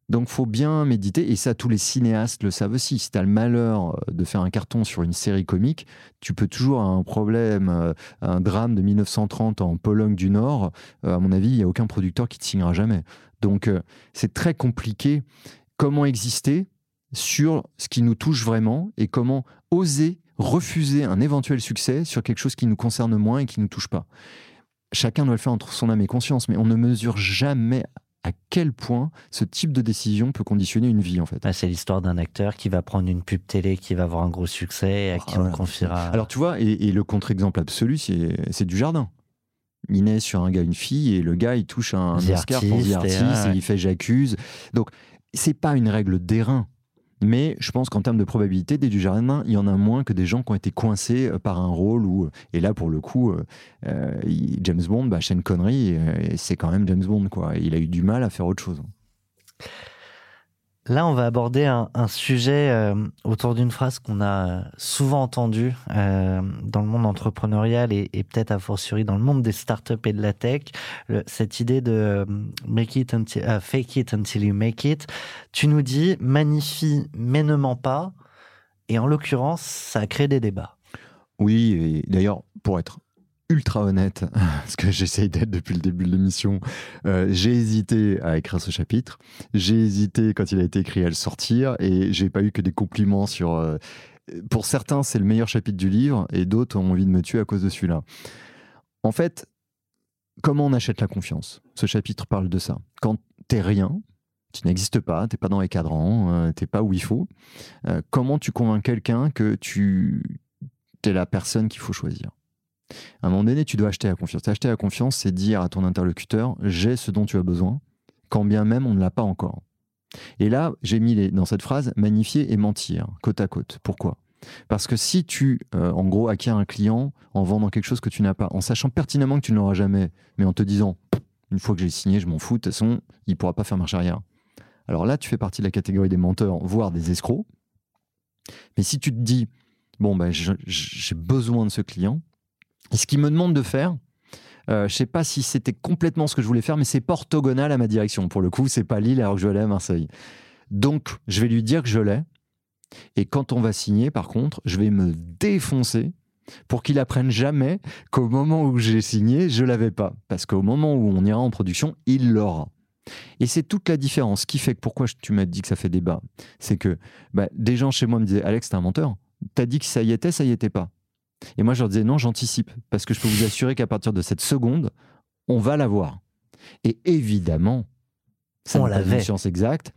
Speaker 2: Donc faut bien méditer, et ça tous les cinéastes le savent aussi. Si tu as le malheur euh, de faire un carton sur une série comique, tu peux toujours avoir un problème, euh, un drame de 1930 en Pologne du Nord, à mon avis, il n'y a aucun producteur qui te signera jamais. Donc c'est très compliqué. Comment exister? Sur ce qui nous touche vraiment et comment oser refuser un éventuel succès sur quelque chose qui nous concerne moins et qui ne nous touche pas. Chacun doit le faire entre son âme et conscience, mais on ne mesure jamais à quel point ce type de décision peut conditionner une vie en fait.
Speaker 1: Ah, c'est l'histoire d'un acteur qui va prendre une pub télé qui va avoir un gros succès et à qui on confiera.
Speaker 2: Alors tu vois, et, le contre-exemple absolu, c'est du jardin. Il naît sur un gars, une fille, et le gars, il touche un, Oscar pour The Artist, et, il fait J'accuse. Donc, c'est pas une règle d'airain. Mais je pense qu'en termes de probabilité, des Dujardin, il y en a moins que des gens qui ont été coincés euh, par un rôle où, euh, et là pour le coup, euh, James Bond, bah, Sean Connery, c'est quand même James Bond, quoi. Il a eu du mal à faire autre chose.
Speaker 1: Là, on va aborder un, sujet euh, autour d'une phrase qu'on a souvent entendue euh, dans le monde entrepreneurial et, peut-être a fortiori dans le monde des startups et de la tech. cette idée de euh, make it until, fake it until you make it. Tu nous dis magnifie mais ne ment pas. Et en l'occurrence, ça a créé des débats.
Speaker 2: Oui, d'ailleurs, pour être ultra honnête, parce que j'essaye d'être depuis le début de l'émission, euh, j'ai hésité à écrire ce chapitre. J'ai hésité quand il a été écrit à le sortir et j'ai pas eu que des compliments sur. Euh, pour certains, c'est le meilleur chapitre du livre et d'autres ont envie de me tuer à cause de celui-là. En fait, comment on achète la confiance? Ce chapitre parle de ça. Quand t'es rien, tu n'existes pas, t'es pas dans les cadrans, euh, t'es pas où il faut. comment tu convaincs quelqu'un que tu es la personne qu'il faut choisir? À un moment donné, tu dois acheter la confiance. Acheter la confiance, c'est dire à ton interlocuteur, j'ai ce dont tu as besoin, quand bien même on ne l'a pas encore. Et là, j'ai mis dans cette phrase magnifier et mentir, côte à côte. Pourquoi? Parce que si tu, euh, en gros, acquiers un client en vendant quelque chose que tu n'as pas, en sachant pertinemment que tu ne l'auras jamais, mais en te disant, une fois que j'ai signé, je m'en fous, de toute façon, il ne pourra pas faire marche arrière. Alors là, tu fais partie de la catégorie des menteurs, voire des escrocs. Mais si tu te dis, bon, ben, j'ai besoin de ce client, ce qu'il me demande de faire, euh, je sais pas si c'était complètement ce que je voulais faire, mais c'est pas orthogonal à ma direction. Pour le coup, c'est pas Lille alors que je aller à Marseille. Donc, je vais lui dire que je l'ai. Et quand on va signer, par contre, je vais me défoncer pour qu'il apprenne jamais qu'au moment où j'ai signé, je l'avais pas. Parce qu'au moment où on ira en production, il l'aura. Et c'est toute la différence. Ce qui fait que pourquoi tu m'as dit que ça fait débat, c'est que bah, des gens chez moi me disaient Alex, t'es un menteur. T'as dit que ça y était, ça y était pas. Et moi, je leur disais non, j'anticipe, parce que je peux vous assurer qu'à partir de cette seconde, on va l'avoir. Et évidemment, ça n'a pas une science exacte,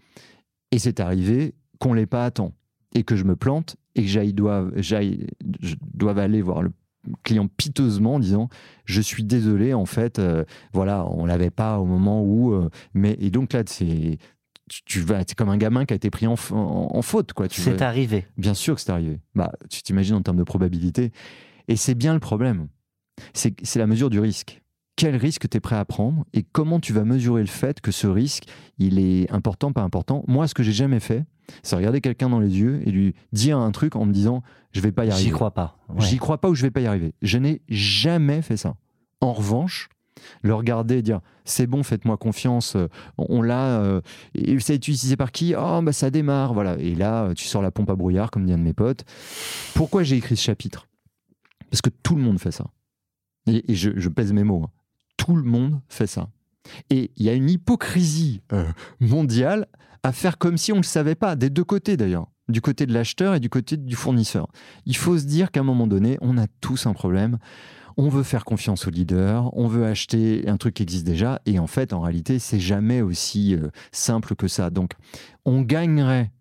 Speaker 2: et c'est arrivé qu'on l'ait pas à temps, et que je me plante, et que j'aille doive, j'aille, je dois aller voir le client piteusement en disant je suis désolé en fait euh, voilà on l'avait pas au moment où euh, mais et donc là c'est tu vas, c'est comme un gamin qui a été pris en, faute, quoi.
Speaker 1: C'est arrivé.
Speaker 2: Bien sûr que c'est arrivé. Bah, tu t'imagines en termes de probabilité. Et c'est bien le problème. C'est la mesure du risque. Quel risque tu es prêt à prendre et comment tu vas mesurer le fait que ce risque, il est important, pas important? Moi, ce que j'ai jamais fait, c'est regarder quelqu'un dans les yeux et lui dire un truc en me disant, je vais pas y arriver.
Speaker 1: J'y crois pas.
Speaker 2: J'y crois pas ou je vais pas y arriver. Je n'ai jamais fait ça. En revanche, le regarder dire c'est bon, faites-moi confiance, euh, on l'a, euh, et ça utilisé par qui? Oh, bah ça démarre, voilà. Et là, tu sors la pompe à brouillard, comme dit un de mes potes. Pourquoi j'ai écrit ce chapitre? Parce que tout le monde fait ça. Et, je, pèse mes mots. Hein. Tout le monde fait ça. Et il y a une hypocrisie euh, mondiale à faire comme si on ne le savait pas, des deux côtés d'ailleurs du côté de l'acheteur et du côté du fournisseur. Il faut se dire qu'à un moment donné, on a tous un problème on veut faire confiance au leader, on veut acheter un truc qui existe déjà, et en fait, en réalité, c'est jamais aussi euh, simple que ça. Donc, on gagnerait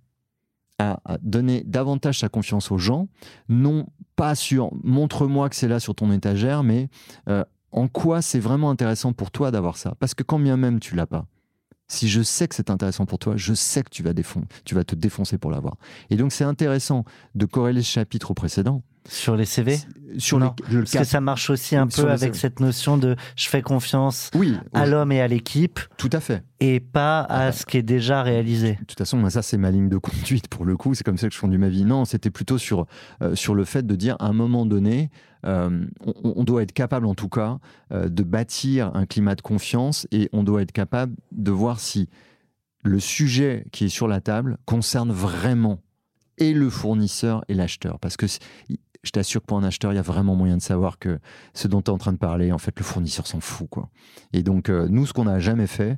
Speaker 2: à, donner davantage sa confiance aux gens, non pas sur montre-moi que c'est là sur ton étagère, mais euh, en quoi c'est vraiment intéressant pour toi d'avoir ça? Parce que quand bien même tu l'as pas, si je sais que c'est intéressant pour toi, je sais que tu vas, tu vas te défoncer pour l'avoir. Et donc c'est intéressant de corréler ce chapitre au précédent
Speaker 1: sur les CV sur les, Parce que ça marche aussi un peu avec cette notion de je fais confiance à l'homme et à l'équipe.
Speaker 2: Tout à fait.
Speaker 1: Et pas à ah bah. ce qui est déjà réalisé.
Speaker 2: De toute façon, moi, ça, c'est ma ligne de conduite pour le coup. C'est comme ça que je conduis ma vie. Non, c'était plutôt sur, euh, sur le fait de dire à un moment donné, euh, on, doit être capable en tout cas euh, de bâtir un climat de confiance et on doit être capable de voir si le sujet qui est sur la table concerne vraiment et le fournisseur et l'acheteur. Parce que je t'assure que pour un acheteur, il y a vraiment moyen de savoir que ce dont tu es en train de parler, en fait, le fournisseur s'en fout. Quoi. Et donc, euh, nous, ce qu'on n'a jamais fait,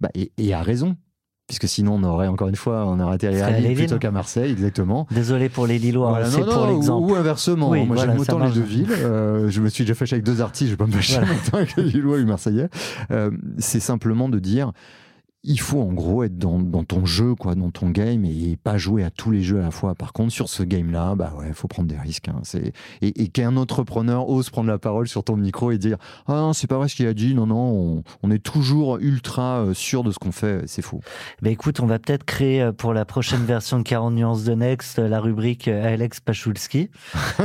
Speaker 2: bah, et, et a raison, puisque sinon on aurait encore une fois on aurait atterri à Lille plutôt qu'à Marseille exactement
Speaker 1: désolé pour les Lillois c'est pour l'exemple
Speaker 2: ou, inversement moi j'aime autant les deux villes euh, je me suis déjà fâché avec deux artistes je vais pas me fâcher voilà. avec les Lillois et les Marseillais euh, c'est simplement de dire il faut en gros être dans, ton jeu, quoi, dans ton game, et pas jouer à tous les jeux à la fois. Par contre, sur ce game-là, bah ouais, faut prendre des risques. Hein. et, qu'un entrepreneur ose prendre la parole sur ton micro et dire ah non, c'est pas vrai ce qu'il a dit. Non, non, on, est toujours ultra euh, sûr de ce qu'on fait. C'est faux.
Speaker 1: Bah écoute, on va peut-être créer euh, pour la prochaine version de 40 nuances de Next euh, la rubrique Alex Pachulski.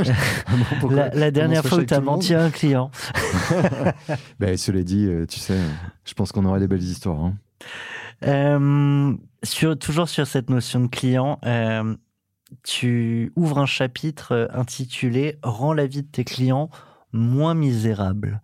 Speaker 1: la, dernière fois où tu as menti à un client.
Speaker 2: ben, cela dit, tu sais, je pense qu'on aurait des belles histoires. Hein.
Speaker 1: Euh, toujours sur cette notion de client, euh, tu ouvres un chapitre intitulé Rends la vie de tes clients moins misérable.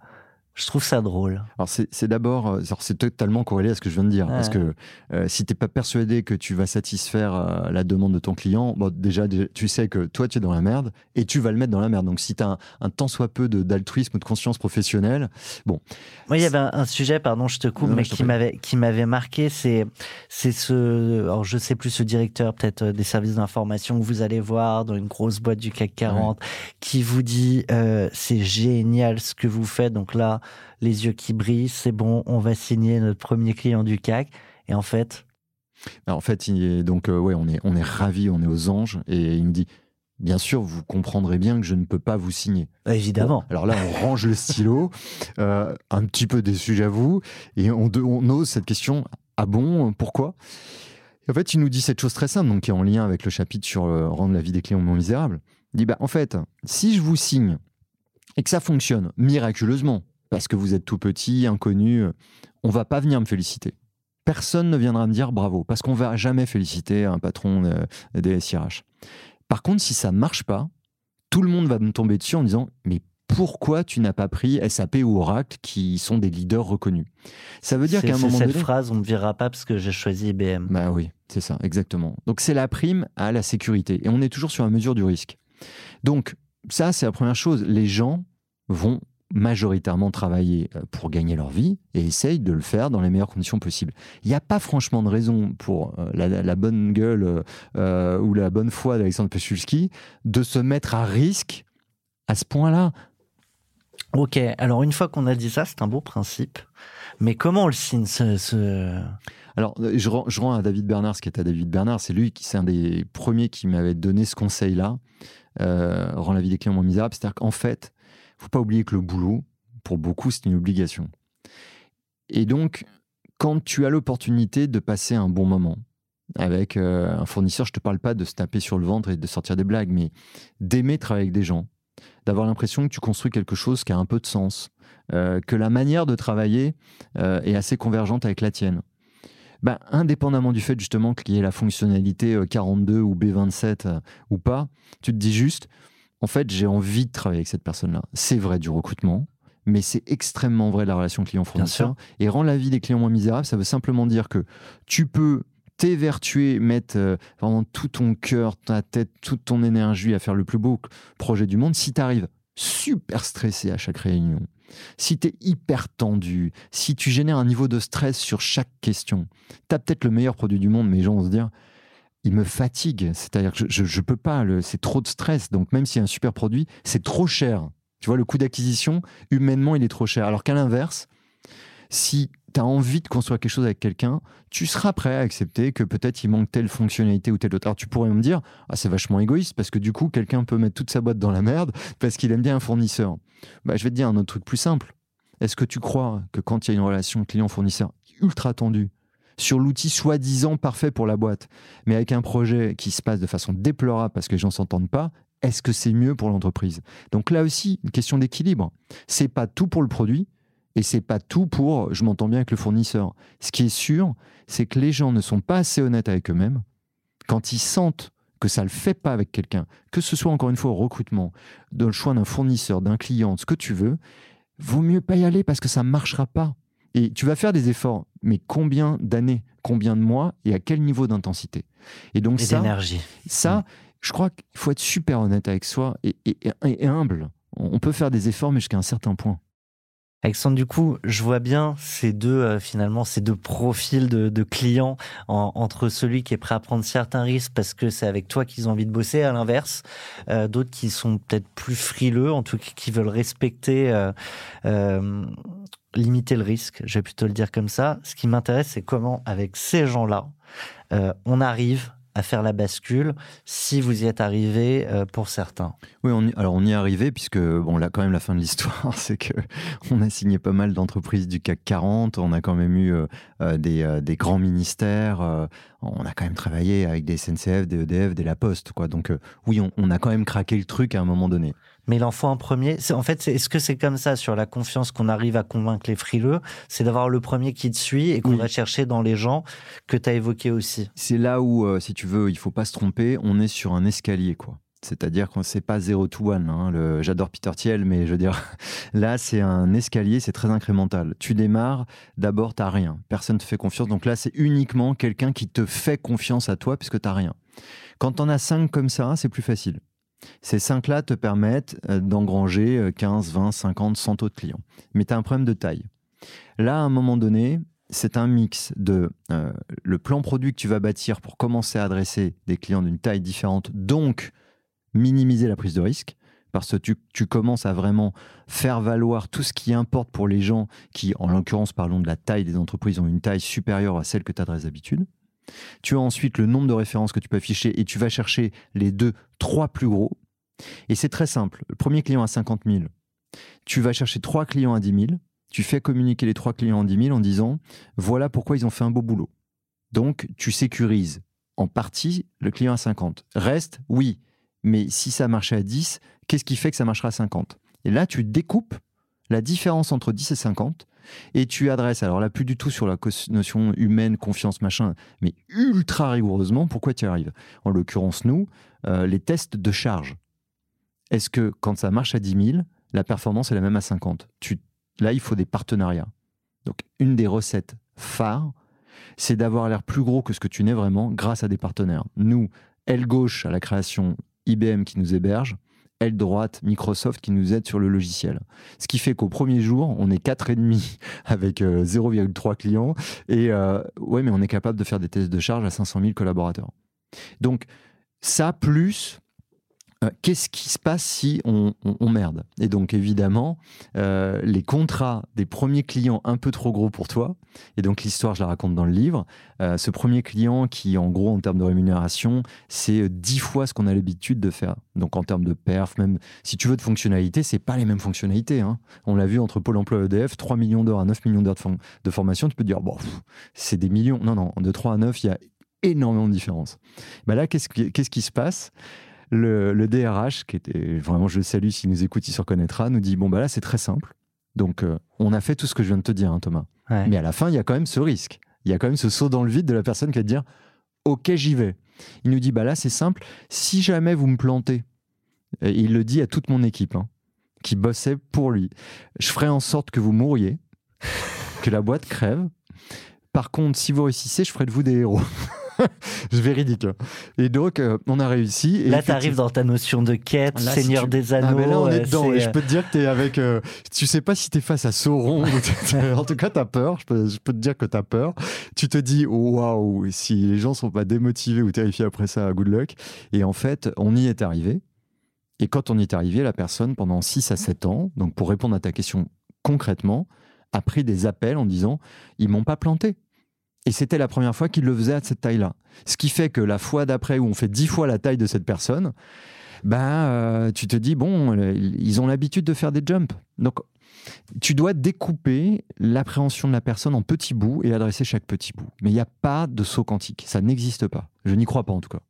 Speaker 1: Je trouve ça drôle.
Speaker 2: Alors c'est d'abord, euh, c'est totalement corrélé à ce que je viens de dire, parce que euh, si t'es pas persuadé que tu vas satisfaire euh, la demande de ton client, bon, déjà tu sais que toi tu es dans la merde et tu vas le mettre dans la merde. Donc si tu as un, tant soit peu d'altruisme ou de conscience professionnelle, bon.
Speaker 1: Moi il y avait un, sujet, pardon, je te coupe, mais qui m'avait qui m'avait marqué, c'est c'est ce, alors je sais plus ce directeur peut-être des services d'information que vous allez voir dans une grosse boîte du CAC 40, qui vous dit c'est génial ce que vous faites. Donc là les yeux qui brillent, c'est bon, on va signer notre premier client du CAC. Et en fait.
Speaker 2: Bah, en fait, donc, euh, ouais, on est, on est ravis, on est aux anges. Et il me dit. Bien sûr, vous comprendrez bien que je ne peux pas vous signer.
Speaker 1: Bah, évidemment.
Speaker 2: alors là, on range le stylo, euh, un petit peu déçu, j'avoue, et on, on, ose cette question ah bon, pourquoi? En fait, il nous dit cette chose très simple, donc qui est en lien avec le chapitre sur euh, rendre la vie des clients moins misérable. Il dit bah, en fait, si je vous signe et que ça fonctionne miraculeusement, parce que vous êtes tout petit, inconnu, on va pas venir me féliciter. Personne ne viendra me dire bravo, parce qu'on va jamais féliciter un patron euh, des SIRH. Par contre, si ça marche pas, tout le monde va me tomber dessus en disant mais pourquoi tu n'as pas pris SAP ou Oracle qui sont des leaders reconnus?
Speaker 1: Ça veut dire qu'à un moment cette phrase on ne verra pas parce que j'ai choisi IBM.
Speaker 2: Bah oui, c'est ça, exactement. Donc c'est la prime à la sécurité et on est toujours sur la mesure du risque. Donc ça c'est la première chose. Les gens vont majoritairement travailler euh, pour gagner leur vie et essayent de le faire dans les meilleures conditions possibles. Il n'y a pas franchement de raison pour euh, la, bonne gueule euh, ou la bonne foi d'Alexandre Pesulski de se mettre à risque à ce point-là.
Speaker 1: Ok, alors une fois qu'on a dit ça, c'est un beau principe. Mais comment on le signe ce,
Speaker 2: Alors, je rends, je rends, à David Bernard ce qui est à David Bernard. C'est lui qui, c'est un des premiers qui m'avait donné ce conseil-là. Euh, rend la vie des clients moins misérable. C'est-à-dire qu'en fait, faut pas oublier que le boulot, pour beaucoup, c'est une obligation. Et donc, quand tu as l'opportunité de passer un bon moment avec euh, un fournisseur, je te parle pas de se taper sur le ventre et de sortir des blagues, mais d'aimer travailler avec des gens, d'avoir l'impression que tu construis quelque chose qui a un peu de sens, euh, que la manière de travailler euh, est assez convergente avec la tienne. Ben, indépendamment du fait justement qu'il y ait la fonctionnalité 42 ou B27 ou pas, tu te dis juste, en fait, j'ai envie de travailler avec cette personne-là. C'est vrai du recrutement, mais c'est extrêmement vrai de la relation client-fournisseur. Et rendre la vie des clients moins misérable, ça veut simplement dire que tu peux t'évertuer, mettre euh, vraiment tout ton cœur, ta tête, toute ton énergie à faire le plus beau projet du monde. Si tu arrives super stressé à chaque réunion, si tu es hyper tendu, si tu génères un niveau de stress sur chaque question, tu as peut-être le meilleur produit du monde, mais les gens vont se dire il me fatigue. C'est-à-dire que je ne peux pas, c'est trop de stress. Donc même s'il y a un super produit, c'est trop cher. Tu vois, le coût d'acquisition, humainement, il est trop cher. Alors qu'à l'inverse, si tu as envie de construire quelque chose avec quelqu'un, tu seras prêt à accepter que peut-être il manque telle fonctionnalité ou telle autre. Alors tu pourrais me dire, ah, c'est vachement égoïste parce que du coup, quelqu'un peut mettre toute sa boîte dans la merde parce qu'il aime bien un fournisseur. Bah, je vais te dire un autre truc plus simple. Est-ce que tu crois que quand il y a une relation client-fournisseur ultra tendue, sur l'outil soi-disant parfait pour la boîte, mais avec un projet qui se passe de façon déplorable parce que les gens s'entendent pas, est-ce que c'est mieux pour l'entreprise? Donc là aussi, une question d'équilibre. C'est pas tout pour le produit et c'est pas tout pour je m'entends bien avec le fournisseur. Ce qui est sûr, c'est que les gens ne sont pas assez honnêtes avec eux-mêmes quand ils sentent que ça le fait pas avec quelqu'un, que ce soit encore une fois au recrutement, dans le choix d'un fournisseur, d'un client, ce que tu veux, vaut mieux pas y aller parce que ça marchera pas. Et tu vas faire des efforts, mais combien d'années, combien de mois et à quel niveau d'intensité?
Speaker 1: Et donc ça,
Speaker 2: ça, mm. je crois qu'il faut être super honnête avec soi et, et humble. On peut faire des efforts, mais jusqu'à un certain point.
Speaker 1: Alexandre, du coup, je vois bien ces deux, euh, finalement, ces deux profils de, clients entre celui qui est prêt à prendre certains risques parce que c'est avec toi qu'ils ont envie de bosser, à l'inverse, euh, d'autres qui sont peut-être plus frileux, en tout cas qui veulent respecter, euh, limiter le risque. Je vais plutôt le dire comme ça. Ce qui m'intéresse, c'est comment, avec ces gens-là, on arrive à faire la bascule si vous y êtes arrivé euh, pour certains
Speaker 2: Oui, on alors on y est arrivé puisque bon là quand même la fin de l'histoire, c'est que on a signé pas mal d'entreprises du CAC 40, on a quand même eu euh, euh, des, des, grands ministères, on a quand même travaillé avec des SNCF, des EDF, des La Poste, quoi. Donc oui, on, a quand même craqué le truc à un moment donné.
Speaker 1: Mais il en faut un premier. En fait, est-ce que c'est comme ça sur la confiance qu'on arrive à convaincre les frileux? C'est d'avoir le premier qui te suit et qu'on va chercher dans les gens que tu as évoqué aussi.
Speaker 2: C'est là où, euh, si tu veux, il faut pas se tromper, on est sur un escalier, quoi. C'est-à-dire qu'on sait pas 0 to 1. Hein, j'adore Peter Thiel, mais je veux dire, là, c'est un escalier, c'est très incrémental. Tu démarres, d'abord, tu n'as rien. Personne ne te fait confiance. Donc là, c'est uniquement quelqu'un qui te fait confiance à toi puisque tu n'as rien. Quand on as 5 comme ça, c'est plus facile. Ces 5-là te permettent euh, d'engranger 15, 20, 50, 100 autres clients. Mais tu as un problème de taille. Là, à un moment donné, c'est un mix de euh, le plan produit que tu vas bâtir pour commencer à adresser des clients d'une taille différente, donc minimiser la prise de risque, parce que tu, commences à vraiment faire valoir tout ce qui importe pour les gens qui, en l'occurrence, parlons de la taille des entreprises, ont une taille supérieure à celle que tu adresses d'habitude. Tu as ensuite le nombre de références que tu peux afficher et tu vas chercher les deux, trois plus gros. Et c'est très simple. Le premier client à 50 000, tu vas chercher trois clients à 10 000. Tu fais communiquer les trois clients à 10 000 en disant voilà pourquoi ils ont fait un beau boulot. Donc, tu sécurises en partie le client à 50. Reste, oui, mais si ça marchait à 10, qu'est-ce qui fait que ça marchera à 50 Et là, tu découpes la différence entre 10 et 50 et tu adresses, alors là, plus du tout sur la notion humaine, confiance, machin, mais ultra rigoureusement, pourquoi tu arrives? En l'occurrence, nous, euh, les tests de charge. Est-ce que quand ça marche à 10 000, la performance est la même à 50 tu, Là, il faut des partenariats. Donc, une des recettes phares, c'est d'avoir l'air plus gros que ce que tu n'es vraiment grâce à des partenaires. Nous, aile gauche à la création IBM qui nous héberge, aile droite, Microsoft qui nous aide sur le logiciel. Ce qui fait qu'au premier jour, on est 4,5 avec 0,3 euh, clients. Et euh, ouais, mais on est capable de faire des tests de charge à 500 000 collaborateurs. Donc, ça, plus euh, qu'est-ce qui se passe si on, merde? Et donc évidemment, euh, les contrats des premiers clients un peu trop gros pour toi, et donc l'histoire, je la raconte dans le livre, euh, ce premier client qui, en gros, en termes de rémunération, c'est dix fois ce qu'on a l'habitude de faire. Donc en termes de perf, même si tu veux de fonctionnalité, c'est pas les mêmes fonctionnalités. Hein. On l'a vu entre Pôle emploi EDF, 3 millions d'heures à 9 millions d'heures de, formation, tu peux te dire, bon, c'est des millions. Non, non, de 3 à 9, il y a énormément de différence. Bah là, qu'est-ce qui se passe? Le, DRH, qui était vraiment, je le salue s'il nous écoute, il se reconnaîtra, nous dit bon, bah là, c'est très simple. Donc, euh, on a fait tout ce que je viens de te dire, hein, Thomas. Mais à la fin, il y a quand même ce risque. Il y a quand même ce saut dans le vide de la personne qui va te dire ok, j'y vais. Il nous dit bah là, c'est simple. Si jamais vous me plantez, et il le dit à toute mon équipe hein, qui bossait pour lui, je ferai en sorte que vous mouriez, que la boîte crève. Par contre, si vous réussissez, je ferai de vous des héros. je véridique. Et donc, euh, on a réussi.
Speaker 1: là, tu arrives dans ta notion de quête, Seigneur des Anneaux. Ah, mais
Speaker 2: là, on est euh, dedans. Et je peux te dire que tu es avec. Euh, tu sais pas si tu es face à Sauron. en tout cas, tu as peur. Je peux, je peux, te dire que tu as peur. Tu te dis, waouh, si les gens sont pas démotivés ou terrifiés après ça, good luck. Et en fait, on y est arrivé. Et quand on y est arrivé, la personne, pendant 6 à 7 ans, donc pour répondre à ta question concrètement, a pris des appels en disant ils m'ont pas planté. Et c'était la première fois qu'il le faisait à cette taille-là. Ce qui fait que la fois d'après, où on fait dix fois la taille de cette personne, ben, euh, tu te dis, bon, ils ont l'habitude de faire des jumps. Donc, tu dois découper l'appréhension de la personne en petits bouts et adresser chaque petit bout. Mais il n'y a pas de saut quantique. Ça n'existe pas. Je n'y crois pas en tout cas.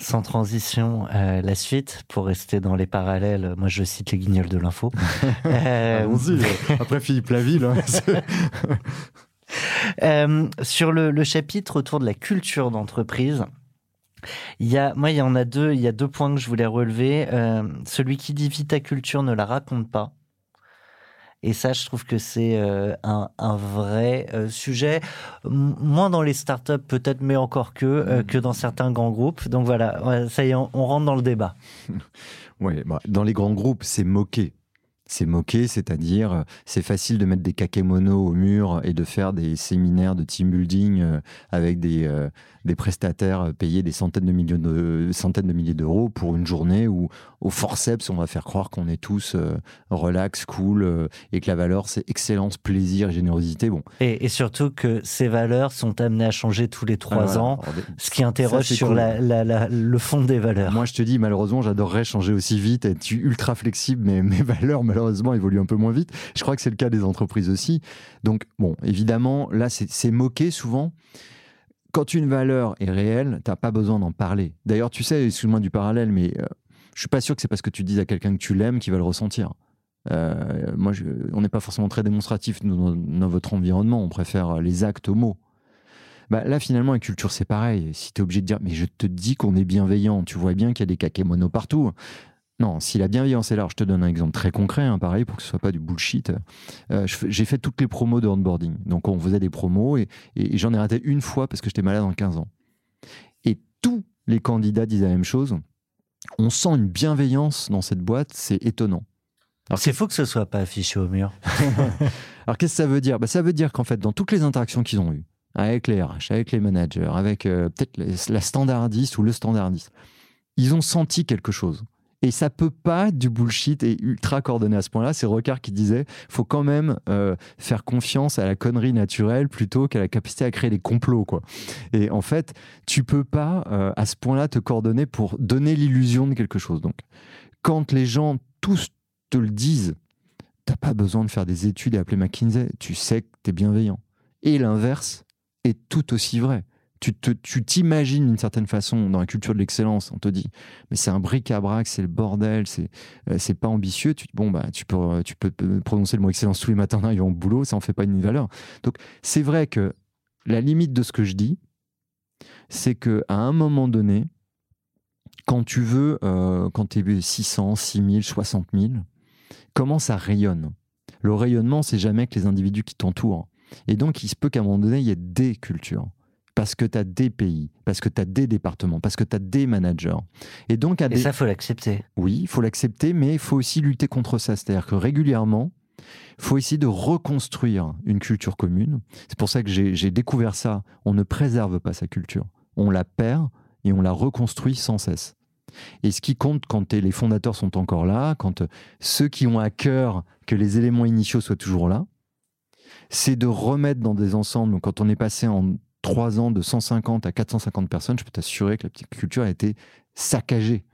Speaker 1: Sans transition, euh, la suite, pour rester dans les parallèles, moi je cite les guignols de l'info.
Speaker 2: euh... Allons-y, après Philippe Laville. Hein,
Speaker 1: Euh, sur le, chapitre autour de la culture d'entreprise, il y a, moi, il y en a deux. Il y a deux points que je voulais relever. Euh, celui qui dit vite ta culture ne la raconte pas. Et ça, je trouve que c'est euh, un, vrai sujet, moins dans les startups peut-être, mais encore que, mm. que dans certains grands groupes. Donc voilà, ça y est, on, rentre dans le débat.
Speaker 2: oui, bah, dans les grands groupes, c'est moqué c'est moqué, c'est-à-dire euh, c'est facile de mettre des kakémonos au mur et de faire des séminaires de team building euh, avec des, euh, des prestataires payés des centaines de, millions de, centaines de milliers d'euros pour une journée où au forceps on va faire croire qu'on est tous relax, cool et que la valeur c'est excellence, plaisir et générosité. Bon.
Speaker 1: Et, surtout que ces valeurs sont amenées à changer tous les trois ans, ce qui interroge sur la, le fond des valeurs.
Speaker 2: Moi je te dis malheureusement j'adorerais changer aussi vite, être ultra flexible, mais mes valeurs malheureusement malheureusement évolue un peu moins vite. Je crois que c'est le cas des entreprises aussi. Donc, bon, évidemment, là, c'est moqué souvent. Quand une valeur est réelle, tu n'as pas besoin d'en parler. D'ailleurs, tu sais, excuse-moi du parallèle, mais euh, je suis pas sûr que c'est parce que tu dis à quelqu'un que tu l'aimes qu'il va le ressentir. Euh, moi, on n'est pas forcément très démonstratif dans, votre environnement. On préfère les actes aux mots. Bah, là, finalement, la culture, c'est pareil. Si tu es obligé de dire, mais je te dis qu'on est bienveillant, tu vois bien qu'il y a des kakémonos partout. Non, si la bienveillance est là, je te donne un exemple très concret, hein, pareil, pour que ce soit pas du bullshit. Euh, j'ai fait toutes les promos de onboarding. Donc, on faisait des promos et, et j'en ai raté une fois parce que j'étais malade en 15 ans. Et tous les candidats disent la même chose. On sent une bienveillance dans cette boîte, c'est étonnant.
Speaker 1: Alors c'est faux que ce soit pas affiché au mur.
Speaker 2: Alors qu'est-ce que ça veut dire? Bah, Ça veut dire qu'en fait, dans toutes les interactions qu'ils ont eues, avec les RH, avec les managers, avec euh, peut-être la standardiste ou le standardiste, ils ont senti quelque chose. Et ça peut pas du bullshit et ultra coordonné à ce point-là. C'est Rocard qui disait, faut quand même euh, faire confiance à la connerie naturelle plutôt qu'à la capacité à créer des complots, quoi. Et en fait, tu peux pas euh, à ce point-là te coordonner pour donner l'illusion de quelque chose. Donc, quand les gens tous te le disent, t'as pas besoin de faire des études et appeler McKinsey. Tu sais que tu es bienveillant. Et l'inverse est tout aussi vrai. Tu t'imagines d'une certaine façon dans la culture de l'excellence, on te dit, mais c'est un bric-à-brac, c'est le bordel, c'est euh, c'est pas ambitieux. Tu, bon, bah, tu, peux, tu peux prononcer le mot excellence tous les matins en arrivant au boulot, ça en fait pas une valeur. Donc, c'est vrai que la limite de ce que je dis, c'est que à un moment donné, quand tu veux, euh, quand tu es 600, 6000, 60 000, comment ça rayonne? Le rayonnement, c'est jamais que les individus qui t'entourent. Et donc, il se peut qu'à un moment donné, il y ait des cultures. Parce que tu as des pays, parce que tu as des départements, parce que tu as des managers.
Speaker 1: Et donc, à Et ça, faut l'accepter.
Speaker 2: Oui, il faut l'accepter, mais il faut aussi lutter contre ça. C'est-à-dire que régulièrement, il faut essayer de reconstruire une culture commune. C'est pour ça que j'ai découvert ça. On ne préserve pas sa culture. On la perd et on la reconstruit sans cesse. Et ce qui compte quand les fondateurs sont encore là, quand ceux qui ont à cœur que les éléments initiaux soient toujours là, c'est de remettre dans des ensembles, quand on est passé en trois ans de 150 à 450 personnes, je peux t'assurer que la petite culture a été saccagée.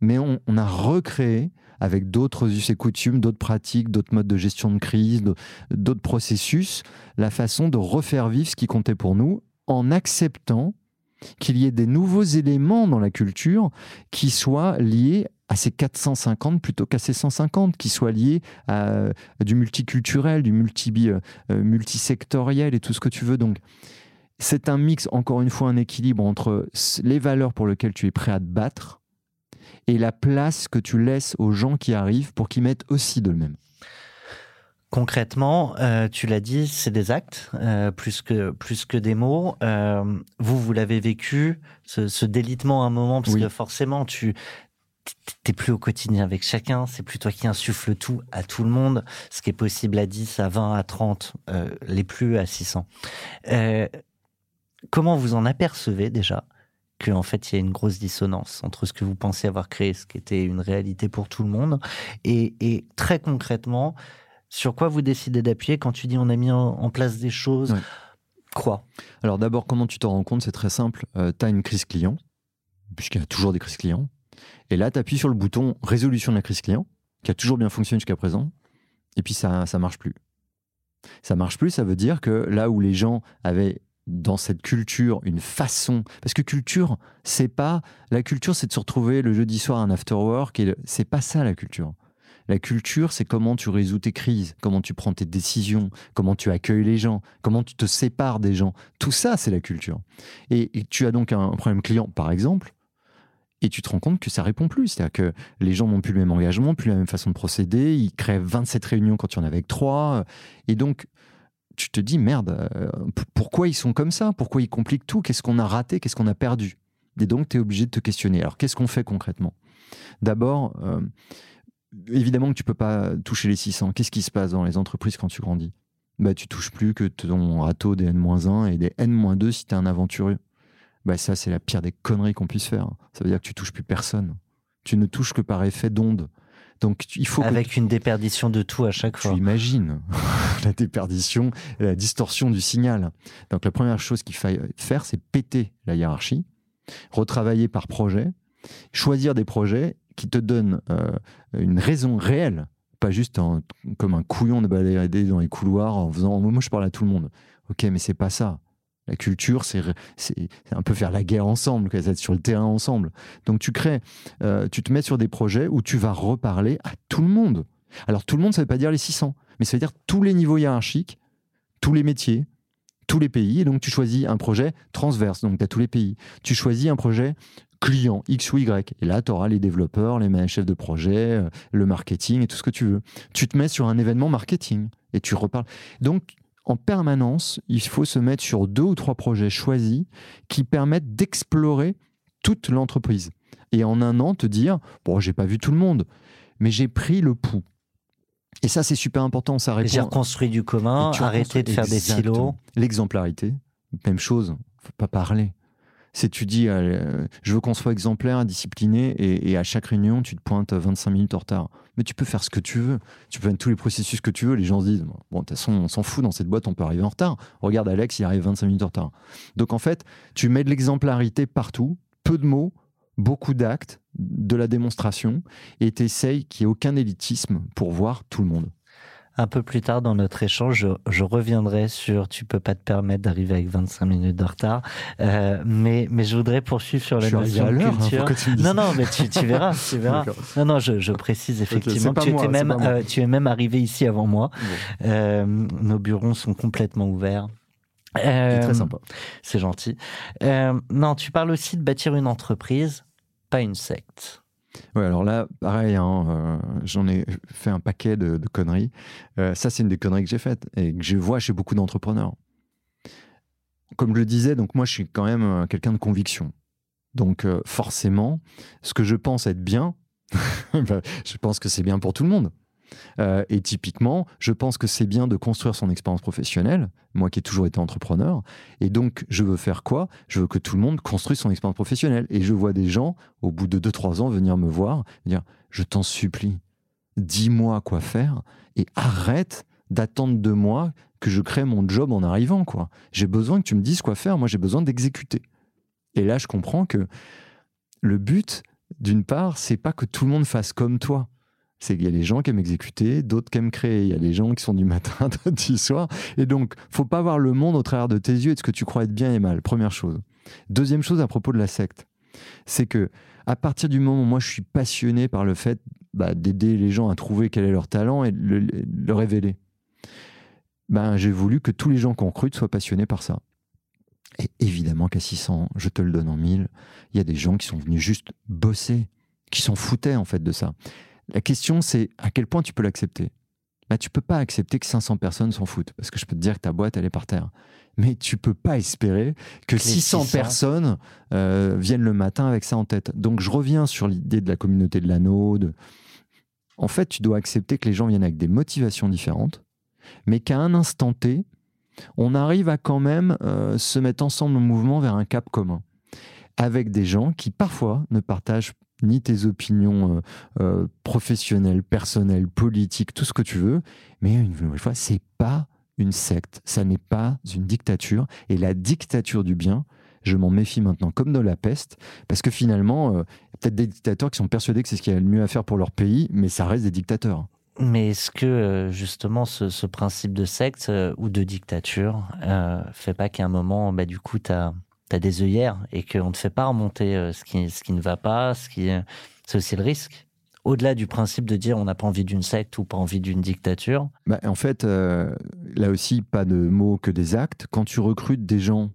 Speaker 2: Mais on, a recréé avec d'autres us et coutumes, d'autres pratiques, d'autres modes de gestion de crise, d'autres processus, la façon de refaire vivre ce qui comptait pour nous en acceptant qu'il y ait des nouveaux éléments dans la culture qui soient liés à ces 450 plutôt qu'à ces 150, qui soient liés à, du multiculturel, du multi, euh, euh, multisectoriel et tout ce que tu veux. Donc, c'est un mix, encore une fois, un équilibre entre les valeurs pour lesquelles tu es prêt à te battre et la place que tu laisses aux gens qui arrivent pour qu'ils mettent aussi de le même.
Speaker 1: Concrètement, euh, tu l'as dit, c'est des actes euh, plus que plus que des mots. Euh, vous, vous l'avez vécu ce, ce, délitement à un moment parce que forcément, tu t'es plus au quotidien avec chacun. C'est plus toi qui insuffle tout à tout le monde. Ce qui est possible à 10, à 20, à 30, les plus à 600. Comment vous en apercevez déjà qu'en fait il y a une grosse dissonance entre ce que vous pensez avoir créé, ce qui était une réalité pour tout le monde, et, et très concrètement, sur quoi vous décidez d'appuyer quand tu dis on a mis en, place des choses Quoi?
Speaker 2: Alors d'abord, comment tu t'en rends compte? C'est très simple. Euh, tu as une crise client, puisqu'il y a toujours des crises clients. Et là, tu appuies sur le bouton résolution de la crise client, qui a toujours bien fonctionné jusqu'à présent. Et puis ça ça marche plus. Ça marche plus, ça veut dire que là où les gens avaient dans cette culture une façon parce que culture c'est pas la culture c'est de se retrouver le jeudi soir à un after work et c'est pas ça la culture la culture, c'est comment tu résous tes crises, comment tu prends tes décisions, comment tu accueilles les gens, comment tu te sépares des gens. Tout ça, c'est la culture. Et, tu as donc un problème client, par exemple, et tu te rends compte que ça répond plus. C'est-à-dire que les gens n'ont plus le même engagement, plus la même façon de procéder. Ils créent 27 réunions quand y en avait que 3. Et donc, tu te dis, merde, euh, pourquoi ils sont comme ça? Pourquoi ils compliquent tout? Qu'est-ce qu'on a raté? Qu'est-ce qu'on a perdu? Et donc, tu es obligé de te questionner. Alors, qu'est-ce qu'on fait concrètement? D'abord, euh, évidemment que tu peux pas toucher les 600. Qu'est-ce qui se passe dans les entreprises quand tu grandis? Bah, Tu touches plus que ton râteau des N-1 et des N-2 si tu es un aventurier. Bah, ça, c'est la pire des conneries qu'on puisse faire. Ça veut dire que tu touches plus personne. Tu ne touches que par effet d'onde. Donc, il faut
Speaker 1: Avec une déperdition de tout à chaque fois.
Speaker 2: Tu imagines la déperdition, la distorsion du signal. Donc, la première chose qu'il faut faire, c'est péter la hiérarchie, retravailler par projet, choisir des projets qui te donne euh, une raison réelle, pas juste comme un couillon de balader dans les couloirs en faisant moi je parle à tout le monde. Ok, mais c'est pas ça. La culture, c'est un peu faire la guerre ensemble, être sur le terrain ensemble. Donc tu crées, euh, tu te mets sur des projets où tu vas reparler à tout le monde. Alors tout le monde, ça ne veut pas dire les 600, mais ça veut dire tous les niveaux hiérarchiques, tous les métiers, tous les pays. Et donc tu choisis un projet transverse, donc tu as tous les pays. Tu choisis un projet client X ou Y. Et là, tu auras les développeurs, les chefs de projet, euh, le marketing et tout ce que tu veux. Tu te mets sur un événement marketing et tu reparles. Donc, en permanence, il faut se mettre sur deux ou trois projets choisis qui permettent d'explorer toute l'entreprise. Et en un an, te dire, bon, j'ai pas vu tout le monde, mais j'ai pris le pouls. Et ça, c'est super important. Ça répond.
Speaker 1: J'ai reconstruit du commun, arrêter de faire des silos.
Speaker 2: L'exemplarité, même chose. Faut pas parler. C'est tu dis, euh, je veux qu'on soit exemplaire, discipliné, et, à chaque réunion, tu te pointes 25 minutes en retard. Mais tu peux faire ce que tu veux. Tu peux faire tous les processus que tu veux. Les gens se disent, bon, de toute façon, on s'en fout dans cette boîte, on peut arriver en retard. Regarde Alex, il arrive 25 minutes en retard. Donc en fait, tu mets de l'exemplarité partout, peu de mots, beaucoup d'actes, de la démonstration, et tu essayes qu'il n'y ait aucun élitisme pour voir tout le monde.
Speaker 1: Un peu plus tard dans notre échange, je, reviendrai sur tu peux pas te permettre d'arriver avec 25 minutes de retard, euh, mais mais je voudrais poursuivre sur la notion de hein, non non, mais tu, tu verras, tu verras. non non, je, je précise effectivement tu, étais même, euh, tu es même arrivé ici avant moi. Euh, nos bureaux sont complètement ouverts.
Speaker 2: très sympa.
Speaker 1: C'est gentil. non, tu parles aussi de bâtir une entreprise, pas une secte.
Speaker 2: Ouais, alors là, pareil, hein, euh, j'en ai fait un paquet de, conneries. Euh, ça, c'est une des conneries que j'ai faites et que je vois chez beaucoup d'entrepreneurs. Comme je le disais, donc moi, je suis quand même euh, quelqu'un de conviction. Donc forcément, ce que je pense être bien, bah, je pense que c'est bien pour tout le monde. Euh, et typiquement, je pense que c'est bien de construire son expérience professionnelle, moi qui ai toujours été entrepreneur. Et donc, je veux faire quoi? Je veux que tout le monde construise son expérience professionnelle. Et je vois des gens, au bout de 2-3 ans, venir me voir, dire, je t'en supplie, dis-moi quoi faire et arrête d'attendre de moi que je crée mon job en arrivant. quoi. J'ai besoin que tu me dises quoi faire, moi j'ai besoin d'exécuter. Et là, je comprends que le but, d'une part, c'est pas que tout le monde fasse comme toi c'est qu'il y a des gens qui aiment exécuter, d'autres qui aiment créer. Il y a des gens qui sont du matin, d'autres du soir. Et donc, faut pas voir le monde au travers de tes yeux et de ce que tu crois être bien et mal. Première chose. Deuxième chose à propos de la secte, c'est que à partir du moment où moi je suis passionné par le fait bah, d'aider les gens à trouver quel est leur talent et le, le révéler, ben, j'ai voulu que tous les gens qu'on recrute soient passionnés par ça. Et évidemment qu'à 600, je te le donne en mille, il y a des gens qui sont venus juste bosser, qui s'en foutaient en fait de ça. La question, c'est à quel point tu peux l'accepter. Bah, tu peux pas accepter que 500 personnes s'en foutent, parce que je peux te dire que ta boîte, elle est par terre. Mais tu peux pas espérer que 600, personnes euh, viennent le matin avec ça en tête. Donc je reviens sur l'idée de la communauté de l'anneau. En fait, tu dois accepter que les gens viennent avec des motivations différentes, mais qu'à un instant T, on arrive à quand même euh, se mettre ensemble en mouvement vers un cap commun, avec des gens qui parfois ne partagent ni tes opinions euh, euh, professionnelles, personnelles, politiques, tout ce que tu veux. Mais une nouvelle fois, c'est pas une secte, ça n'est pas une dictature. Et la dictature du bien, je m'en méfie maintenant comme de la peste, parce que finalement, euh, peut-être des dictateurs qui sont persuadés que c'est ce qu'il y a le mieux à faire pour leur pays, mais ça reste des dictateurs.
Speaker 1: Mais est-ce que justement ce, principe de secte ou de dictature fait pas qu'à un moment, bah, du coup, tu as tu as des œillères et qu'on ne fait pas remonter euh, ce qui, ce qui ne va pas, ce qui, c'est aussi le risque. Au-delà du principe de dire on n'a pas envie d'une secte ou pas envie d'une dictature.
Speaker 2: Bah, en fait, euh, là aussi, pas de mots que des actes. Quand tu recrutes des gens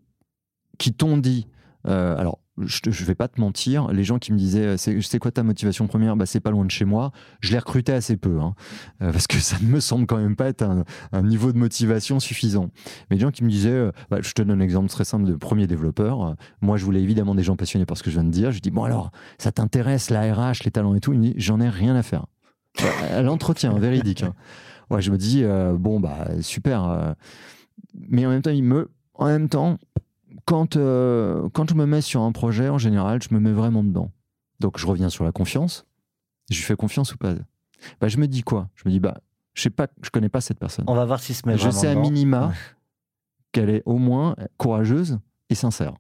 Speaker 2: qui t'ont dit, euh, alors je ne vais pas te mentir, les gens qui me disaient c'est quoi ta motivation première? Bah, C'est pas loin de chez moi. Je les recrutais assez peu, hein, euh, parce que ça ne me semble quand même pas être un, niveau de motivation suffisant. Mais les gens qui me disaient, euh, bah, je te donne un exemple très simple de premier développeur. moi, je voulais évidemment des gens passionnés par ce que je viens de dire. Je dis, bon alors, ça t'intéresse, la RH, les talents et tout? Il me dit, j'en ai rien à faire. à l'entretien, véridique. Hein. Je me dis, euh, bon, bah super. mais en même temps, il me, en même temps, quand, euh, quand je me mets sur un projet, en général, je me mets vraiment dedans. Donc je reviens sur la confiance. Je lui fais confiance ou pas? Bah, Je me dis quoi? Je me dis, bah, je sais pas, je connais pas cette personne.
Speaker 1: On va voir si se met
Speaker 2: Je sais à minima qu'elle est au moins courageuse et sincère.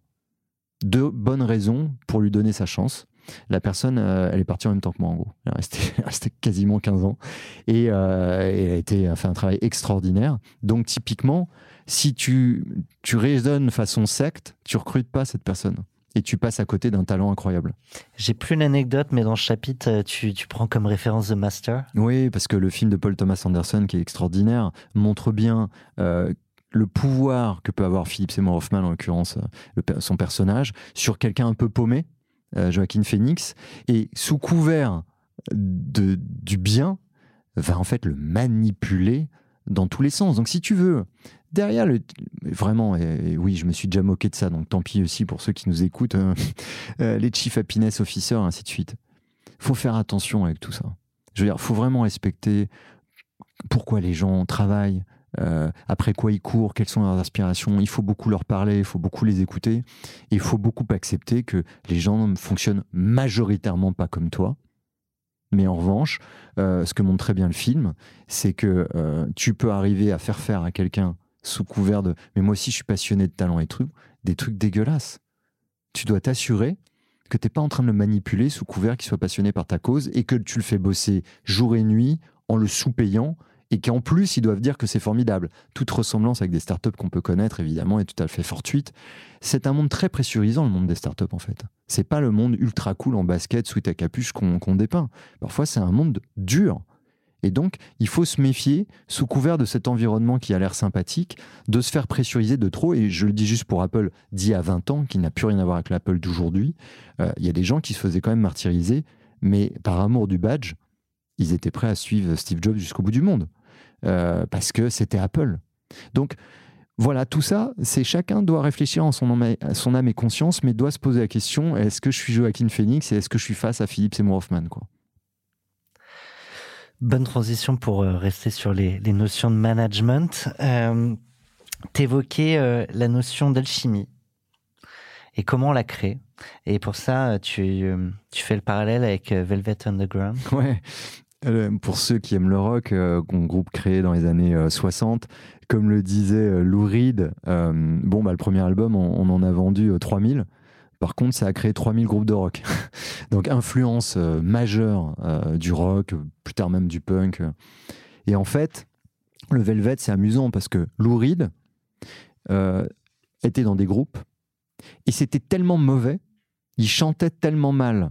Speaker 2: Deux bonnes raisons pour lui donner sa chance. La personne, euh, elle est partie en même temps que moi, en gros. Elle est restée, quasiment 15 ans. Et, euh, elle a, été, a fait un travail extraordinaire. Donc, typiquement, si tu, tu raisonnes façon secte, tu recrutes pas cette personne et tu passes à côté d'un talent incroyable.
Speaker 1: J'ai plus l'anecdote, mais dans ce chapitre, euh, tu, tu, prends comme référence The Master.
Speaker 2: Oui, parce que le film de Paul Thomas Anderson, qui est extraordinaire, montre bien euh, le pouvoir que peut avoir Philippe Seymour Hoffman, en l'occurrence son personnage, sur quelqu'un un peu paumé, Joaquin Phoenix, et sous couvert de, du bien, va en fait le manipuler dans tous les sens. Donc si tu veux derrière, le, vraiment, et, oui, je me suis déjà moqué de ça, donc tant pis aussi pour ceux qui nous écoutent, hein. euh, les chief happiness officers, ainsi de suite. faut faire attention avec tout ça. Je veux dire, faut vraiment respecter pourquoi les gens travaillent, euh, après quoi ils courent, quelles sont leurs aspirations. Il faut beaucoup leur parler, il faut beaucoup les écouter. Il faut beaucoup accepter que les gens ne fonctionnent majoritairement pas comme toi. Mais en revanche, euh, ce que montre très bien le film, c'est que tu peux arriver à faire faire à quelqu'un sous couvert de mais moi aussi je suis passionné de talent et trucs, des trucs dégueulasses. Tu dois t'assurer que tu n'es pas en train de le manipuler sous couvert qu'il soit passionné par ta cause et que tu le fais bosser jour et nuit en le sous-payant et qu'en plus ils doivent dire que c'est formidable. Toute ressemblance avec des startups qu'on peut connaître évidemment est tout à fait fortuite. C'est un monde très pressurisant le monde des startups en fait. C'est pas le monde ultra cool en basket sous ta capuche qu'on dépeint. Parfois c'est un monde dur et donc, il faut se méfier, sous couvert de cet environnement qui a l'air sympathique, de se faire pressuriser de trop. Et je le dis juste pour Apple d'il y a 20 ans, qui n'a plus rien à voir avec l'Apple d'aujourd'hui. Euh, il y a des gens qui se faisaient quand même martyriser, mais par amour du badge, ils étaient prêts à suivre Steve Jobs jusqu'au bout du monde. Euh, parce que c'était Apple. Donc, voilà, tout ça, c'est chacun doit réfléchir en son âme, son âme et conscience, mais doit se poser la question est-ce que je suis Joaquin Phoenix et est-ce que je suis face à Philippe Seymour Hoffman quoi?
Speaker 1: Bonne transition pour euh, rester sur les, notions de management. Euh, T'évoquais euh, la notion d'alchimie et comment on la crée. Et pour ça, tu, tu fais le parallèle avec Velvet Underground.
Speaker 2: Ouais. Pour ceux qui aiment le rock, un groupe créé dans les années 60, comme le disait Lou Reed, bon, bah, le premier album, on, en a vendu 3000. Par contre, ça a créé 3000 groupes de rock. Donc, influence euh, majeure euh, du rock, plus tard même du punk. Et en fait, le Velvet, c'est amusant parce que Lou Reed euh, était dans des groupes et c'était tellement mauvais, il chantait tellement mal